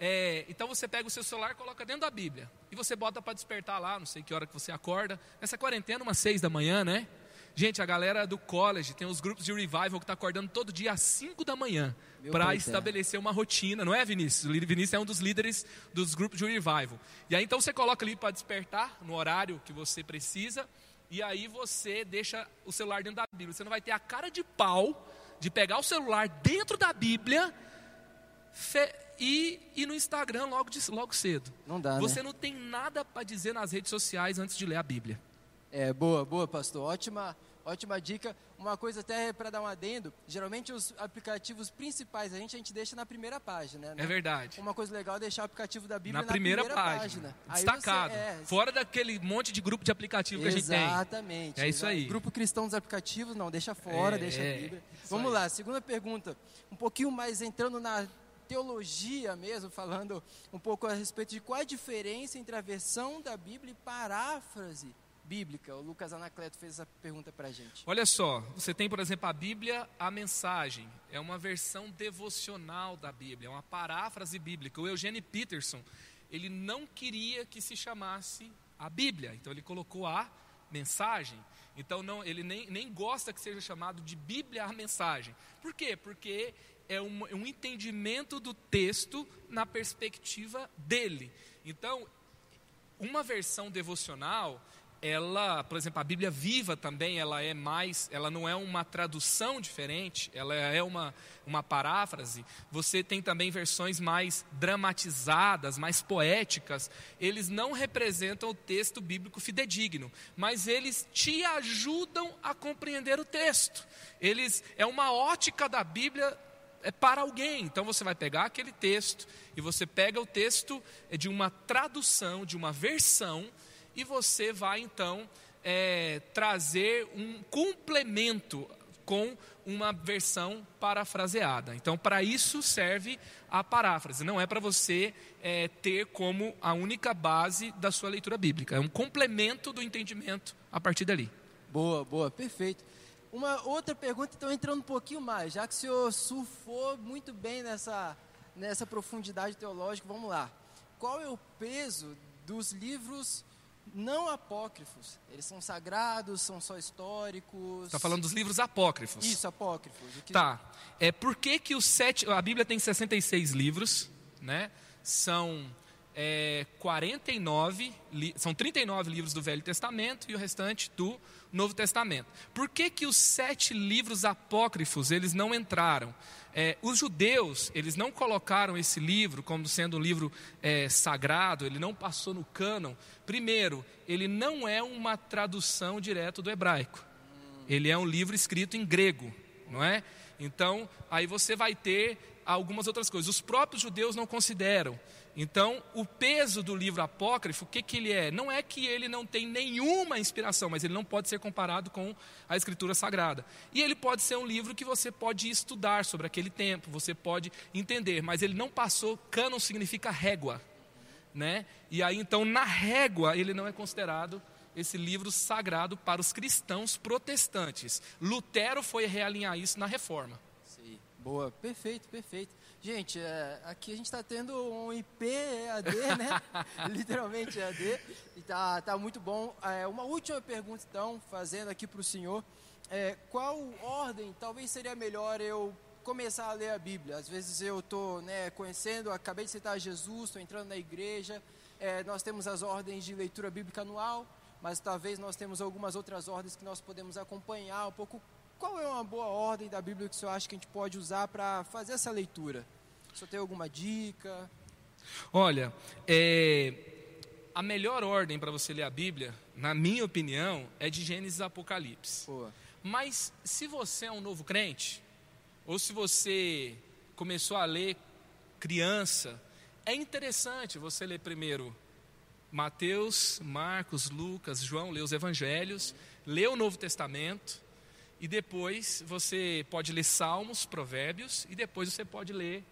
É, então você pega o seu celular, coloca dentro da Bíblia e você bota para despertar lá, não sei que hora que você acorda. Nessa quarentena, umas seis da manhã, né? Gente, a galera do college tem os grupos de revival que está acordando todo dia às 5 da manhã para estabelecer uma rotina, não é, Vinícius? O Vinícius é um dos líderes dos grupos de revival. E aí então você coloca ali para despertar no horário que você precisa e aí você deixa o celular dentro da Bíblia. Você não vai ter a cara de pau de pegar o celular dentro da Bíblia e ir no Instagram logo, de, logo cedo. Não dá, Você né? não tem nada para dizer nas redes sociais antes de ler a Bíblia. É, boa, boa, pastor. Ótima, ótima dica. Uma coisa até para dar um adendo, geralmente os aplicativos principais a gente, a gente deixa na primeira página, né? É verdade. Uma coisa legal é deixar o aplicativo da Bíblia na, na primeira, primeira, página. página. Destacado. Você, é, fora daquele monte de grupo de aplicativo que a gente tem. Exatamente. É isso aí. Grupo cristão dos aplicativos, não, deixa fora, é, deixa a Bíblia. Vamos aí. lá, segunda pergunta. Um pouquinho mais entrando na teologia mesmo, falando um pouco a respeito de qual é a diferença entre a versão da Bíblia e paráfrase bíblica? O Lucas Anacleto fez essa pergunta para a gente. Olha só, você tem, por exemplo, a Bíblia, a mensagem. É uma versão devocional da Bíblia, é uma paráfrase bíblica. O Eugene Peterson, ele não queria que se chamasse a Bíblia, então ele colocou a mensagem. Então não, ele nem, nem gosta que seja chamado de Bíblia a mensagem. Por quê? Porque é um, um entendimento do texto na perspectiva dele. Então, uma versão devocional ela, por exemplo, a Bíblia viva também, ela é mais, ela não é uma tradução diferente, ela é uma, uma paráfrase. Você tem também versões mais dramatizadas, mais poéticas. Eles não representam o texto bíblico fidedigno, mas eles te ajudam a compreender o texto. Eles é uma ótica da Bíblia é para alguém. Então você vai pegar aquele texto e você pega o texto de uma tradução, de uma versão e você vai então é, trazer um complemento com uma versão parafraseada. Então, para isso serve a paráfrase. Não é para você é, ter como a única base da sua leitura bíblica. É um complemento do entendimento a partir dali. Boa, boa, perfeito. Uma outra pergunta, então, entrando um pouquinho mais, já que o senhor surfou muito bem nessa, nessa profundidade teológica, vamos lá. Qual é o peso dos livros não apócrifos. Eles são sagrados, são só históricos. Está falando dos livros apócrifos. Isso, apócrifos. Que... Tá. É por que, que os sete. A Bíblia tem 66 livros, né? São é, 49, são 39 livros do Velho Testamento e o restante do Novo Testamento. Por que, que os sete livros apócrifos eles não entraram? É, os judeus eles não colocaram esse livro como sendo um livro é, sagrado, ele não passou no cânon. Primeiro, ele não é uma tradução direto do hebraico. Ele é um livro escrito em grego, não é? Então, aí você vai ter algumas outras coisas. Os próprios judeus não consideram. Então, o peso do livro apócrifo, o que, que ele é? Não é que ele não tem nenhuma inspiração, mas ele não pode ser comparado com a Escritura Sagrada. E ele pode ser um livro que você pode estudar sobre aquele tempo, você pode entender, mas ele não passou, cânon significa régua. Né? E aí, então, na régua, ele não é considerado esse livro sagrado para os cristãos protestantes. Lutero foi realinhar isso na reforma. Sim, boa, perfeito, perfeito. Gente, é, aqui a gente está tendo um IP EAD, né? [laughs] Literalmente EAD. E tá, tá muito bom. É, uma última pergunta, então, fazendo aqui para o senhor. É, qual ordem talvez seria melhor eu começar a ler a Bíblia? Às vezes eu estou né, conhecendo, acabei de citar Jesus, estou entrando na igreja. É, nós temos as ordens de leitura bíblica anual, mas talvez nós temos algumas outras ordens que nós podemos acompanhar um pouco qual é uma boa ordem da Bíblia que o senhor acha que a gente pode usar para fazer essa leitura? O senhor tem alguma dica? Olha, é, a melhor ordem para você ler a Bíblia, na minha opinião, é de Gênesis a Apocalipse. Boa. Mas se você é um novo crente, ou se você começou a ler criança, é interessante você ler primeiro Mateus, Marcos, Lucas, João, ler os evangelhos, ler o Novo Testamento, e depois você pode ler Salmos, Provérbios, e depois você pode ler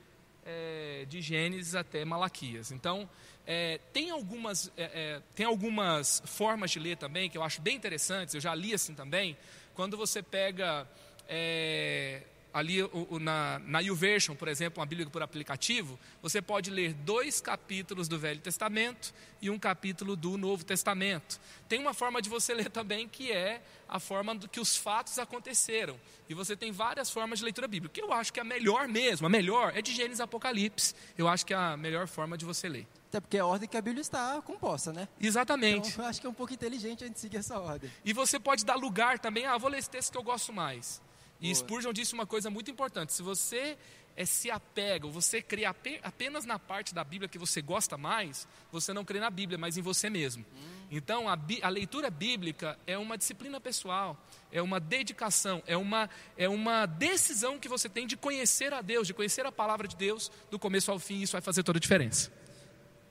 é, de Gênesis até Malaquias. Então, é, tem, algumas, é, é, tem algumas formas de ler também que eu acho bem interessantes, eu já li assim também. Quando você pega é, ali na, na YouVersion, por exemplo, uma Bíblia por aplicativo, você pode ler dois capítulos do Velho Testamento e um capítulo do Novo Testamento. Tem uma forma de você [laughs] ler também que é a forma do que os fatos aconteceram. E você tem várias formas de leitura bíblica. Que eu acho que é a melhor mesmo, a melhor é de Gênesis Apocalipse. Eu acho que é a melhor forma de você ler. Até porque é a ordem que a Bíblia está composta, né? Exatamente. Então, [laughs] eu acho que é um pouco inteligente a gente seguir essa ordem. E você pode dar lugar também, ah, vou ler esse texto que eu gosto mais. E Spurgeon disse uma coisa muito importante: se você é, se apega, você crê apenas na parte da Bíblia que você gosta mais, você não crê na Bíblia, mas em você mesmo. Hum. Então, a, a, leitura bíblica é uma disciplina pessoal, é uma dedicação, é uma, é uma decisão que você tem de conhecer a Deus, de conhecer a palavra de Deus do começo ao fim, isso vai fazer toda a diferença.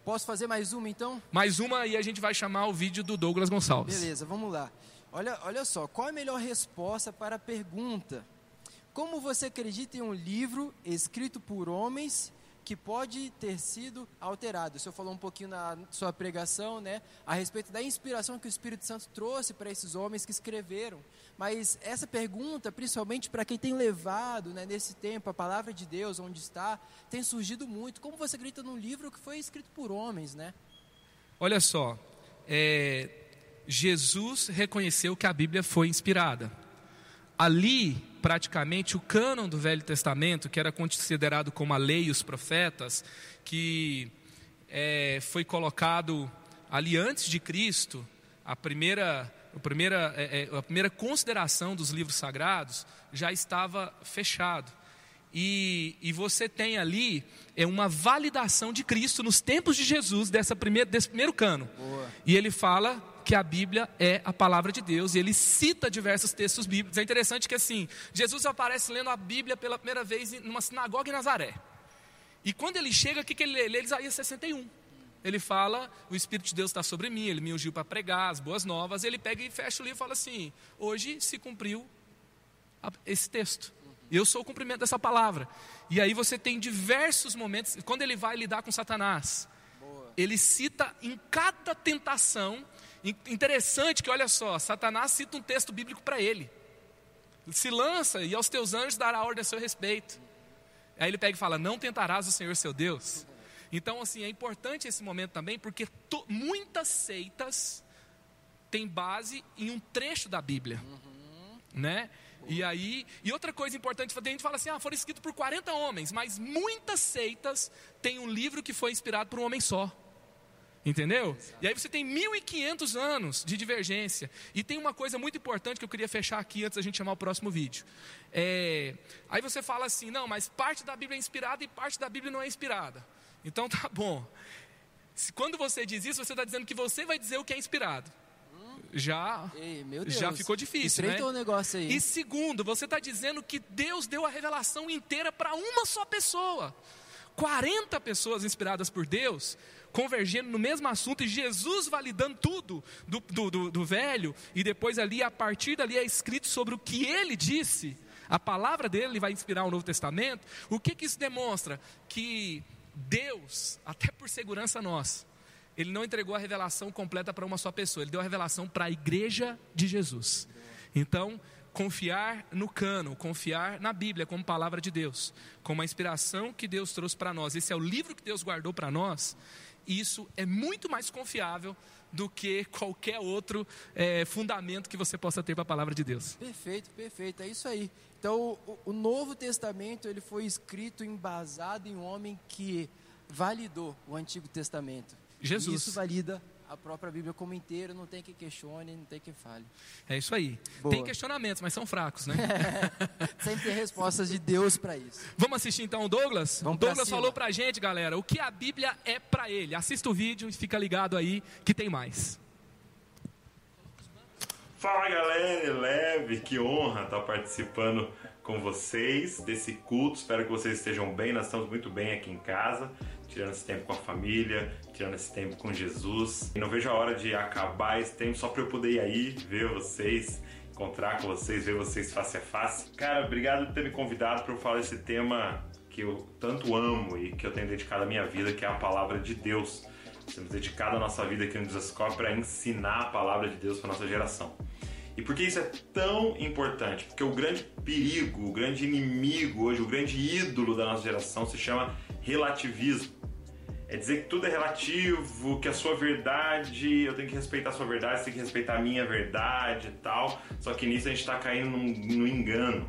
Posso fazer mais uma então? Mais uma e a gente vai chamar o vídeo do Douglas Gonçalves. Beleza, vamos lá. Olha, olha só, qual a melhor resposta para a pergunta? Como você acredita em um livro escrito por homens que pode ter sido alterado? O senhor falou um pouquinho na sua pregação, né, a respeito da inspiração que o Espírito Santo trouxe para esses homens que escreveram. Mas essa pergunta, principalmente para quem tem levado né, nesse tempo a palavra de Deus, onde está, tem surgido muito. Como você acredita num livro que foi escrito por homens, né? Olha só, é, Jesus reconheceu que a Bíblia foi inspirada. Ali, praticamente, o cânon do Velho Testamento, que era considerado como a lei e os profetas, que é, foi colocado ali antes de Cristo, a primeira, a, primeira, é, é a primeira consideração dos livros sagrados, já estava fechado. E, e, você tem ali é uma validação de Cristo nos tempos de Jesus dessa primeira, desse primeiro cano. Boa. E ele fala que a Bíblia é a palavra de Deus e ele cita diversos textos bíblicos. É interessante que assim, Jesus aparece lendo a Bíblia pela primeira vez numa sinagoga em Nazaré. E quando ele chega, o que, que ele lê? Ele lê Isaías 61. Ele fala: O Espírito de Deus está sobre mim, ele me ungiu para pregar as boas novas. Ele pega e fecha o livro e fala assim: Hoje se cumpriu esse texto. Eu sou o cumprimento dessa palavra. E aí você tem diversos momentos, quando ele vai lidar com Satanás, Boa. ele cita em cada tentação Interessante que, olha só, Satanás cita um texto bíblico para ele. Se lança e aos teus anjos dará ordem a seu respeito. Aí ele pega e fala: Não tentarás o Senhor seu Deus. Então, assim, é importante esse momento também, porque to, muitas seitas têm base em um trecho da Bíblia. Uhum. Né? E aí, e outra coisa importante, a gente fala assim: ah, foram escritos por 40 homens, mas muitas seitas têm um livro que foi inspirado por um homem só. Entendeu? E aí você tem 1.500 anos de divergência. E tem uma coisa muito importante que eu queria fechar aqui antes da gente chamar o próximo vídeo. É, aí você fala assim: não, mas parte da Bíblia é inspirada e parte da Bíblia não é inspirada. Então tá bom. Quando você diz isso, você está dizendo que você vai dizer o que é inspirado. Já, Ei, já ficou difícil, né? o negócio aí. E segundo, você está dizendo que Deus deu a revelação inteira para uma só pessoa. 40 pessoas inspiradas por Deus convergendo no mesmo assunto e Jesus validando tudo do, do, do, do velho, e depois ali, a partir dali, é escrito sobre o que ele disse. A palavra dele vai inspirar o Novo Testamento. O que, que isso demonstra? Que Deus, até por segurança nossa, ele não entregou a revelação completa para uma só pessoa, ele deu a revelação para a igreja de Jesus. Então, confiar no cano, confiar na Bíblia como palavra de Deus, como a inspiração que Deus trouxe para nós. Esse é o livro que Deus guardou para nós isso é muito mais confiável do que qualquer outro é, fundamento que você possa ter para a palavra de Deus. Perfeito, perfeito, é isso aí. Então, o, o Novo Testamento ele foi escrito embasado em um homem que validou o Antigo Testamento. Jesus. E isso valida a própria Bíblia como inteira, não tem que questione, não tem que fale. É isso aí. Boa. Tem questionamentos, mas são fracos, né? [laughs] Sempre tem respostas de Deus para isso. Vamos assistir então o Douglas? Vamos Douglas falou pra gente, galera, o que a Bíblia é para ele. Assista o vídeo e fica ligado aí que tem mais. Fala galera, leve, que honra estar participando com vocês desse culto. Espero que vocês estejam bem. Nós estamos muito bem aqui em casa tirando esse tempo com a família, tirando esse tempo com Jesus. E não vejo a hora de acabar esse tempo só para eu poder ir aí ver vocês, encontrar com vocês, ver vocês face a face. Cara, obrigado por ter me convidado para eu falar esse tema que eu tanto amo e que eu tenho dedicado a minha vida, que é a palavra de Deus. Temos dedicado a nossa vida aqui no Desascope para ensinar a palavra de Deus para nossa geração. E por que isso é tão importante? Porque o grande perigo, o grande inimigo hoje, o grande ídolo da nossa geração se chama relativismo. É dizer que tudo é relativo, que a sua verdade, eu tenho que respeitar a sua verdade, você tem que respeitar a minha verdade e tal. Só que nisso a gente está caindo no engano,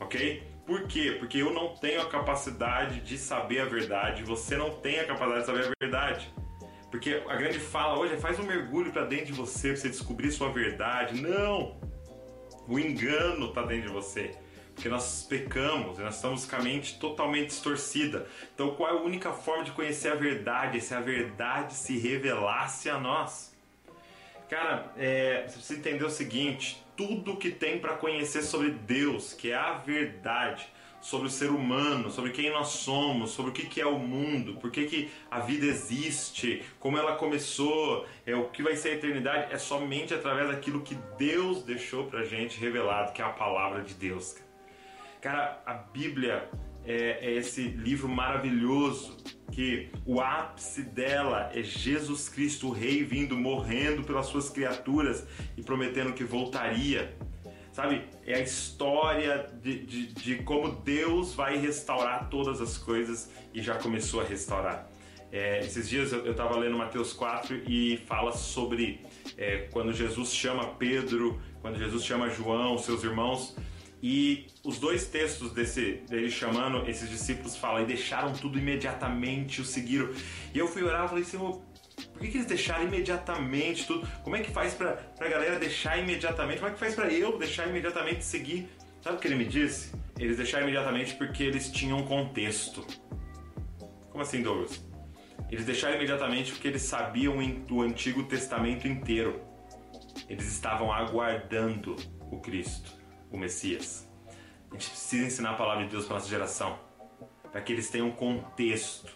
ok? Por quê? Porque eu não tenho a capacidade de saber a verdade, você não tem a capacidade de saber a verdade. Porque a grande fala hoje é faz um mergulho para dentro de você para você descobrir sua verdade. Não! O engano está dentro de você. Porque nós pecamos, nós estamos com a mente totalmente distorcida. Então, qual é a única forma de conhecer a verdade? Se a verdade se revelasse a nós. Cara, é, você precisa entender o seguinte: tudo que tem para conhecer sobre Deus, que é a verdade, sobre o ser humano, sobre quem nós somos, sobre o que é o mundo, por que, que a vida existe, como ela começou, é o que vai ser a eternidade, é somente através daquilo que Deus deixou pra gente revelado, que é a palavra de Deus. Cara, a Bíblia é, é esse livro maravilhoso que o ápice dela é Jesus Cristo, o Rei, vindo, morrendo pelas suas criaturas e prometendo que voltaria. Sabe? É a história de, de, de como Deus vai restaurar todas as coisas e já começou a restaurar. É, esses dias eu estava lendo Mateus 4 e fala sobre é, quando Jesus chama Pedro, quando Jesus chama João, seus irmãos, e os dois textos desse, dele chamando esses discípulos falam, e deixaram tudo imediatamente, o seguiram. E eu fui orar e falei, Senhor, por que, que eles deixaram imediatamente tudo? Como é que faz pra, pra galera deixar imediatamente? Como é que faz pra eu deixar imediatamente seguir? Sabe o que ele me disse? Eles deixaram imediatamente porque eles tinham contexto. Como assim, Douglas? Eles deixaram imediatamente porque eles sabiam o Antigo Testamento inteiro. Eles estavam aguardando o Cristo o Messias. A gente precisa ensinar a palavra de Deus para nossa geração, para que eles tenham contexto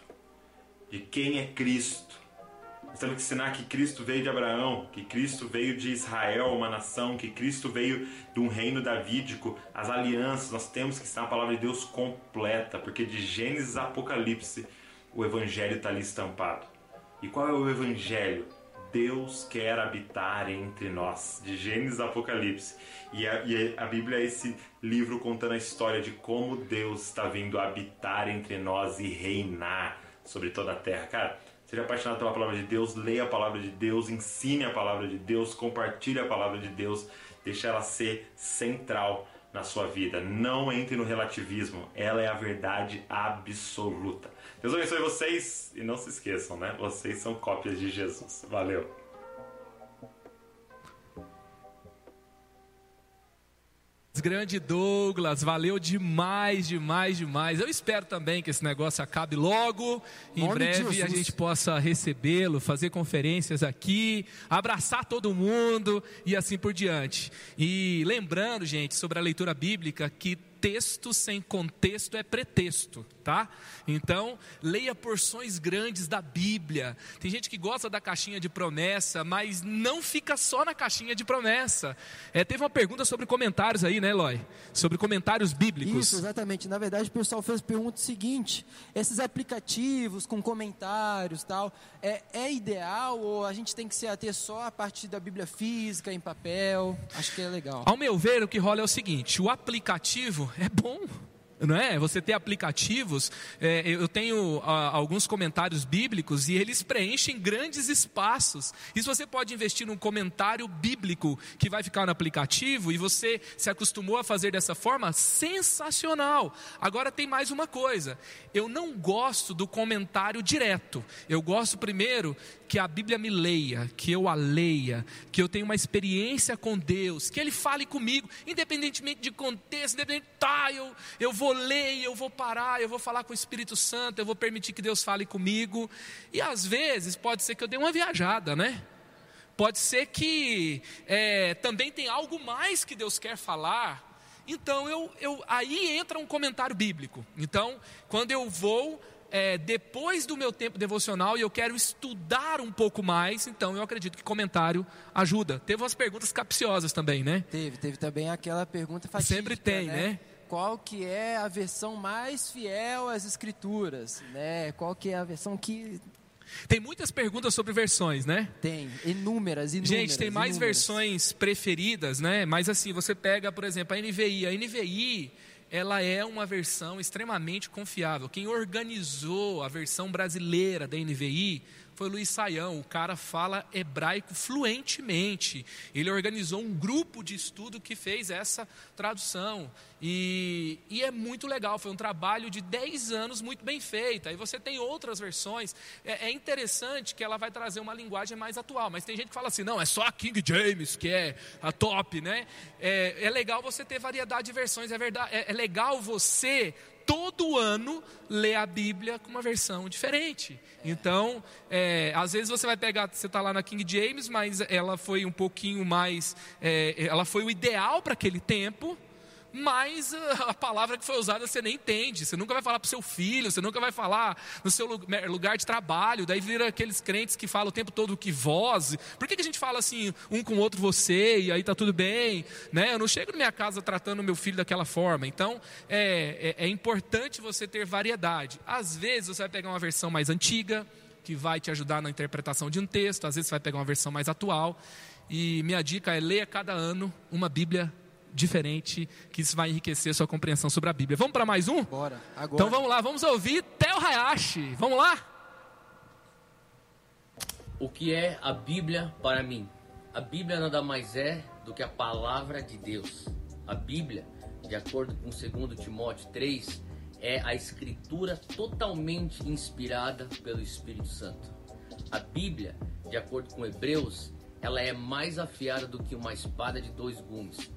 de quem é Cristo. Nós temos que ensinar que Cristo veio de Abraão, que Cristo veio de Israel, uma nação, que Cristo veio de um reino davídico, as alianças. Nós temos que ensinar a palavra de Deus completa, porque de Gênesis a Apocalipse o Evangelho está ali estampado. E qual é o Evangelho? Deus quer habitar entre nós, de Gênesis Apocalipse. E a, e a, Bíblia é esse livro contando a história de como Deus está vindo habitar entre nós e reinar sobre toda a terra. Cara, seja apaixonado pela palavra de Deus, leia a palavra de Deus, ensine a palavra de Deus, compartilhe a palavra de Deus, deixe ela ser central na sua vida. Não entre no relativismo, ela é a verdade absoluta. Deus abençoe vocês e não se esqueçam, né? Vocês são cópias de Jesus. Valeu! Grande Douglas, valeu demais, demais, demais. Eu espero também que esse negócio acabe logo. Em Nome breve a gente possa recebê-lo, fazer conferências aqui, abraçar todo mundo e assim por diante. E lembrando, gente, sobre a leitura bíblica, que texto sem contexto é pretexto, tá? Então, leia porções grandes da Bíblia. Tem gente que gosta da caixinha de promessa, mas não fica só na caixinha de promessa. É, teve uma pergunta sobre comentários aí, né, Eloy? Sobre comentários bíblicos. Isso, exatamente. Na verdade, o pessoal fez a pergunta seguinte: esses aplicativos com comentários tal, é, é ideal ou a gente tem que se ater só a partir da Bíblia física, em papel? Acho que é legal. Ao meu ver, o que rola é o seguinte: o aplicativo é bom não é? Você ter aplicativos, é, eu tenho a, alguns comentários bíblicos e eles preenchem grandes espaços. Isso você pode investir num comentário bíblico que vai ficar no aplicativo e você se acostumou a fazer dessa forma, sensacional. Agora tem mais uma coisa: eu não gosto do comentário direto. Eu gosto primeiro que a Bíblia me leia, que eu a leia, que eu tenha uma experiência com Deus, que Ele fale comigo, independentemente de contexto, independente, tá, eu, eu vou ler, eu vou parar, eu vou falar com o Espírito Santo, eu vou permitir que Deus fale comigo. E às vezes pode ser que eu dê uma viajada, né? Pode ser que é, também tem algo mais que Deus quer falar. Então eu, eu, aí entra um comentário bíblico. Então, quando eu vou é, depois do meu tempo devocional e eu quero estudar um pouco mais, então eu acredito que comentário ajuda. Teve umas perguntas capciosas também, né? Teve, teve também aquela pergunta fatídica, Sempre tem, né? né? Qual que é a versão mais fiel às escrituras, né? Qual que é a versão que Tem muitas perguntas sobre versões, né? tem inúmeras, inúmeras. Gente, tem mais inúmeras. versões preferidas, né? Mas assim, você pega, por exemplo, a NVI. A NVI, ela é uma versão extremamente confiável. Quem organizou a versão brasileira da NVI foi Luiz Saião. O cara fala hebraico fluentemente. Ele organizou um grupo de estudo que fez essa tradução. E, e é muito legal. Foi um trabalho de 10 anos muito bem feito. Aí você tem outras versões. É, é interessante que ela vai trazer uma linguagem mais atual. Mas tem gente que fala assim: não, é só a King James que é a top, né? É, é legal você ter variedade de versões. É, verdade, é, é legal você todo ano ler a Bíblia com uma versão diferente. Então, é, às vezes você vai pegar, você está lá na King James, mas ela foi um pouquinho mais, é, ela foi o ideal para aquele tempo. Mas a palavra que foi usada você nem entende. Você nunca vai falar para o seu filho, você nunca vai falar no seu lugar de trabalho. Daí vira aqueles crentes que falam o tempo todo que vós. Por que, que a gente fala assim, um com o outro você, e aí tá tudo bem? Né? Eu não chego na minha casa tratando meu filho daquela forma. Então é, é, é importante você ter variedade. Às vezes você vai pegar uma versão mais antiga, que vai te ajudar na interpretação de um texto, às vezes você vai pegar uma versão mais atual. E minha dica é leia cada ano uma Bíblia diferente, que isso vai enriquecer a sua compreensão sobre a Bíblia. Vamos para mais um? Bora, agora. Então vamos lá, vamos ouvir Theo Hayashi. Vamos lá? O que é a Bíblia para mim? A Bíblia nada mais é do que a palavra de Deus. A Bíblia, de acordo com 2 Timóteo 3, é a escritura totalmente inspirada pelo Espírito Santo. A Bíblia, de acordo com Hebreus, ela é mais afiada do que uma espada de dois gumes,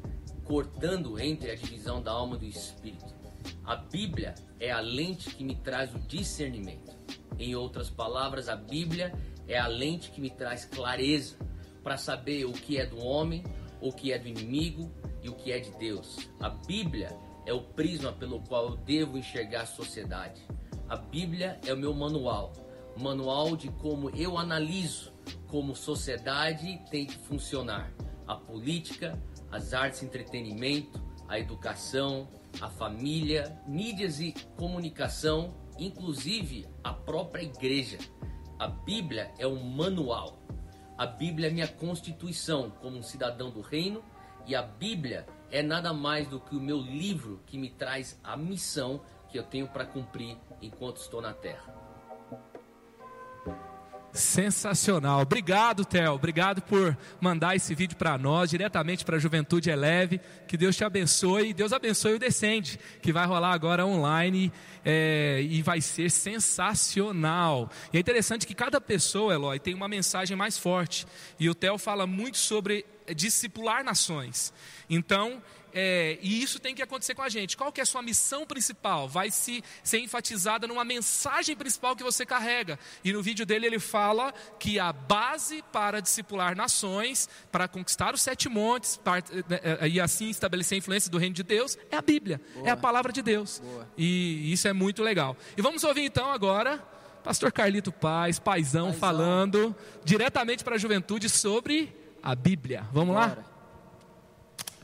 cortando entre a divisão da alma e do espírito. A Bíblia é a lente que me traz o discernimento. Em outras palavras, a Bíblia é a lente que me traz clareza para saber o que é do homem, o que é do inimigo e o que é de Deus. A Bíblia é o prisma pelo qual eu devo enxergar a sociedade. A Bíblia é o meu manual, manual de como eu analiso como sociedade tem que funcionar. A política, as artes entretenimento, a educação, a família, mídias e comunicação, inclusive a própria igreja. A Bíblia é um manual. A Bíblia é minha constituição como um cidadão do reino e a Bíblia é nada mais do que o meu livro que me traz a missão que eu tenho para cumprir enquanto estou na terra. Sensacional. Obrigado, Theo. Obrigado por mandar esse vídeo para nós, diretamente para a Juventude Eleve. Que Deus te abençoe. Deus abençoe o Descende, que vai rolar agora online é, e vai ser sensacional. E é interessante que cada pessoa, Eloy, tem uma mensagem mais forte. E o Theo fala muito sobre discipular nações. Então, é, e isso tem que acontecer com a gente. Qual que é a sua missão principal? Vai se, ser enfatizada numa mensagem principal que você carrega. E no vídeo dele ele fala que a base para discipular nações, para conquistar os sete montes para, é, e assim estabelecer a influência do reino de Deus, é a Bíblia, Boa. é a palavra de Deus. Boa. E isso é muito legal. E vamos ouvir então agora Pastor Carlito Paz, paizão, Paizão. falando diretamente para a juventude sobre a Bíblia. Vamos lá?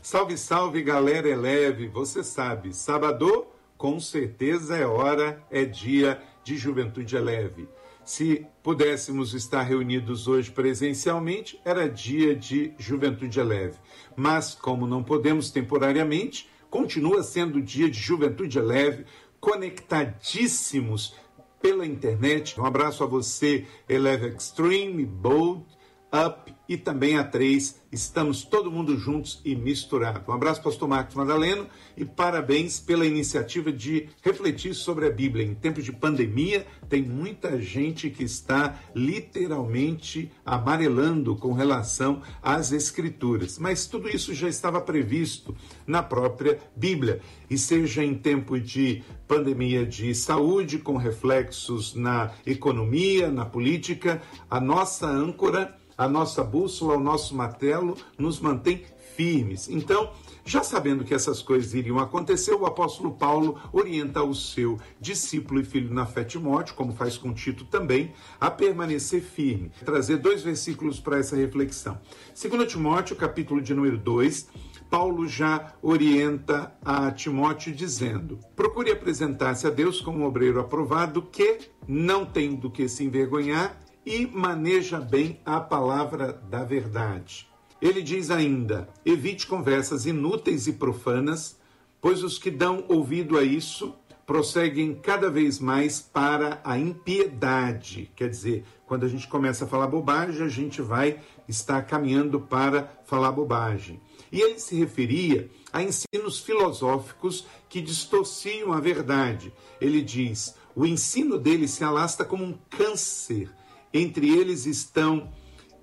Salve, salve, galera eleve. Você sabe, sábado, com certeza é hora, é dia de Juventude Eleve. Se pudéssemos estar reunidos hoje presencialmente, era dia de Juventude Eleve. Mas, como não podemos temporariamente, continua sendo dia de Juventude Eleve, conectadíssimos pela internet. Um abraço a você, Eleve Extreme, Bold, Up e também a 3. Estamos todo mundo juntos e misturado. Um abraço, Pastor Marcos Madaleno, e parabéns pela iniciativa de refletir sobre a Bíblia. Em tempos de pandemia, tem muita gente que está literalmente amarelando com relação às Escrituras. Mas tudo isso já estava previsto na própria Bíblia. E seja em tempo de pandemia de saúde, com reflexos na economia, na política, a nossa âncora a nossa bússola, o nosso martelo, nos mantém firmes. Então, já sabendo que essas coisas iriam acontecer, o apóstolo Paulo orienta o seu discípulo e filho na fé Timóteo, como faz com Tito também, a permanecer firme. Trazer dois versículos para essa reflexão. 2 Timóteo, capítulo de número 2, Paulo já orienta a Timóteo dizendo: procure apresentar-se a Deus como um obreiro aprovado que não tem do que se envergonhar e maneja bem a palavra da verdade. Ele diz ainda: evite conversas inúteis e profanas, pois os que dão ouvido a isso prosseguem cada vez mais para a impiedade. Quer dizer, quando a gente começa a falar bobagem, a gente vai estar caminhando para falar bobagem. E ele se referia a ensinos filosóficos que distorciam a verdade. Ele diz: o ensino dele se alasta como um câncer. Entre eles estão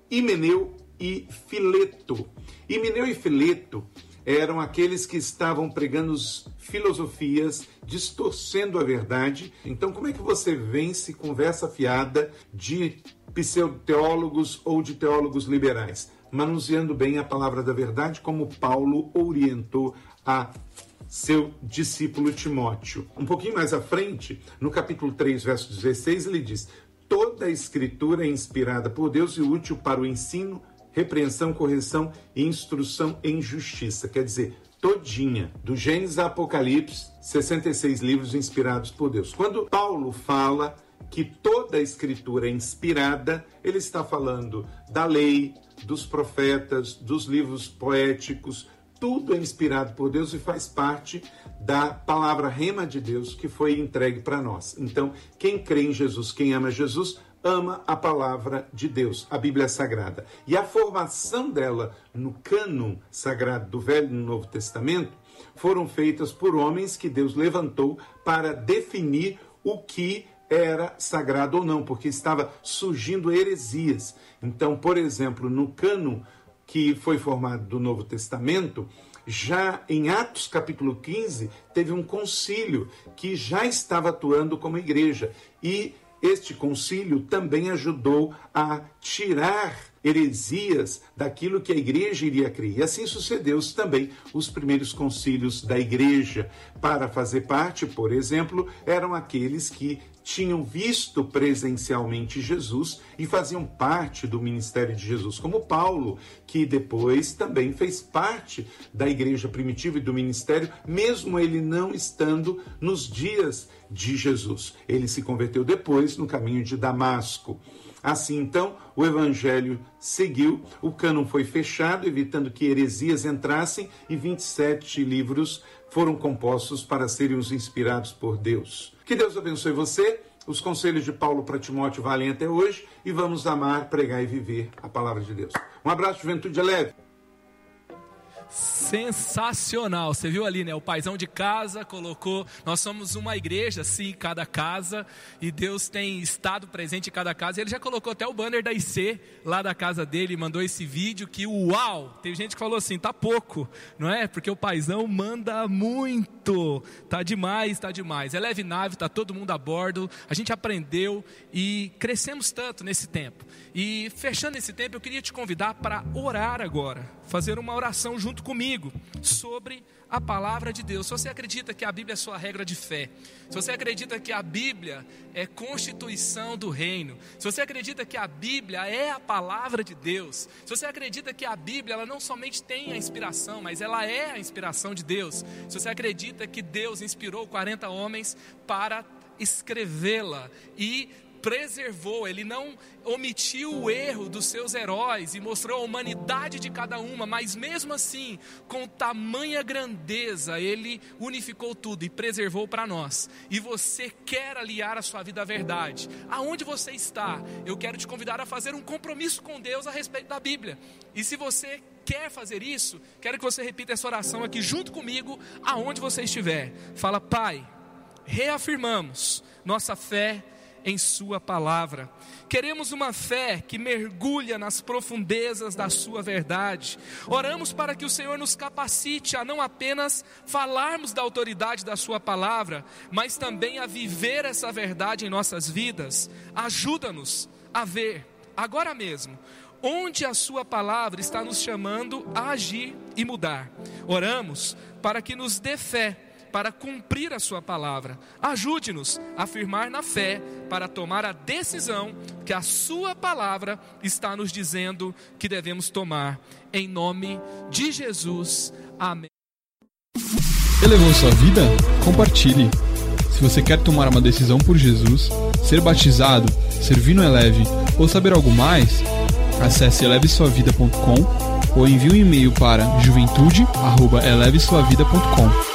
Himeneu e Fileto. Himeneu e Fileto eram aqueles que estavam pregando filosofias, distorcendo a verdade. Então, como é que você vence conversa fiada de pseudo-teólogos ou de teólogos liberais? manuseando bem a palavra da verdade, como Paulo orientou a seu discípulo Timóteo. Um pouquinho mais à frente, no capítulo 3, verso 16, ele diz: Toda a escritura é inspirada por Deus e útil para o ensino, repreensão, correção e instrução em justiça. Quer dizer, todinha, do Gênesis a Apocalipse, 66 livros inspirados por Deus. Quando Paulo fala que toda a escritura é inspirada, ele está falando da lei, dos profetas, dos livros poéticos, tudo é inspirado por Deus e faz parte da palavra rema de Deus que foi entregue para nós. Então, quem crê em Jesus, quem ama Jesus, ama a palavra de Deus, a Bíblia Sagrada. E a formação dela no cânon sagrado do Velho e do Novo Testamento foram feitas por homens que Deus levantou para definir o que era sagrado ou não, porque estava surgindo heresias. Então, por exemplo, no cano que foi formado do Novo Testamento, já em Atos capítulo 15, teve um concílio que já estava atuando como igreja. E este concílio também ajudou a tirar heresias daquilo que a igreja iria crer. E assim sucedeu também os primeiros concílios da igreja. Para fazer parte, por exemplo, eram aqueles que tinham visto presencialmente Jesus e faziam parte do ministério de Jesus, como Paulo, que depois também fez parte da igreja primitiva e do ministério, mesmo ele não estando nos dias de Jesus. Ele se converteu depois no caminho de Damasco. Assim, então, o evangelho seguiu, o cânon foi fechado, evitando que heresias entrassem, e 27 livros foram compostos para serem os inspirados por Deus. Que Deus abençoe você. Os conselhos de Paulo para Timóteo valem até hoje e vamos amar, pregar e viver a palavra de Deus. Um abraço, juventude leve. Sensacional. Você viu ali, né? O paizão de casa colocou. Nós somos uma igreja, sim, cada casa. E Deus tem estado presente em cada casa. Ele já colocou até o banner da IC lá da casa dele. Mandou esse vídeo que, uau! Tem gente que falou assim: tá pouco, não é? Porque o paizão manda muito. Tá demais, tá demais. É leve nave, tá todo mundo a bordo. A gente aprendeu e crescemos tanto nesse tempo. E fechando esse tempo, eu queria te convidar para orar agora. Fazer uma oração junto comigo sobre a palavra de Deus. Se você acredita que a Bíblia é sua regra de fé, se você acredita que a Bíblia é constituição do reino, se você acredita que a Bíblia é a palavra de Deus, se você acredita que a Bíblia ela não somente tem a inspiração, mas ela é a inspiração de Deus, se você acredita que Deus inspirou 40 homens para escrevê-la e preservou, ele não omitiu o erro dos seus heróis e mostrou a humanidade de cada uma, mas mesmo assim, com tamanha grandeza, ele unificou tudo e preservou para nós. E você quer aliar a sua vida à verdade. Aonde você está? Eu quero te convidar a fazer um compromisso com Deus a respeito da Bíblia. E se você quer fazer isso, quero que você repita essa oração aqui junto comigo, aonde você estiver. Fala, Pai, reafirmamos nossa fé em Sua palavra. Queremos uma fé que mergulha nas profundezas da Sua verdade. Oramos para que o Senhor nos capacite a não apenas falarmos da autoridade da Sua palavra, mas também a viver essa verdade em nossas vidas. Ajuda-nos a ver, agora mesmo, onde a Sua palavra está nos chamando a agir e mudar. Oramos para que nos dê fé para cumprir a Sua palavra. Ajude-nos a firmar na fé para tomar a decisão que a Sua palavra está nos dizendo que devemos tomar. Em nome de Jesus. Amém. Elevou sua vida? Compartilhe. Se você quer tomar uma decisão por Jesus, ser batizado, servir no Eleve ou saber algo mais, acesse elevesuavida.com ou envie um e-mail para juventude@elevesuavida.com.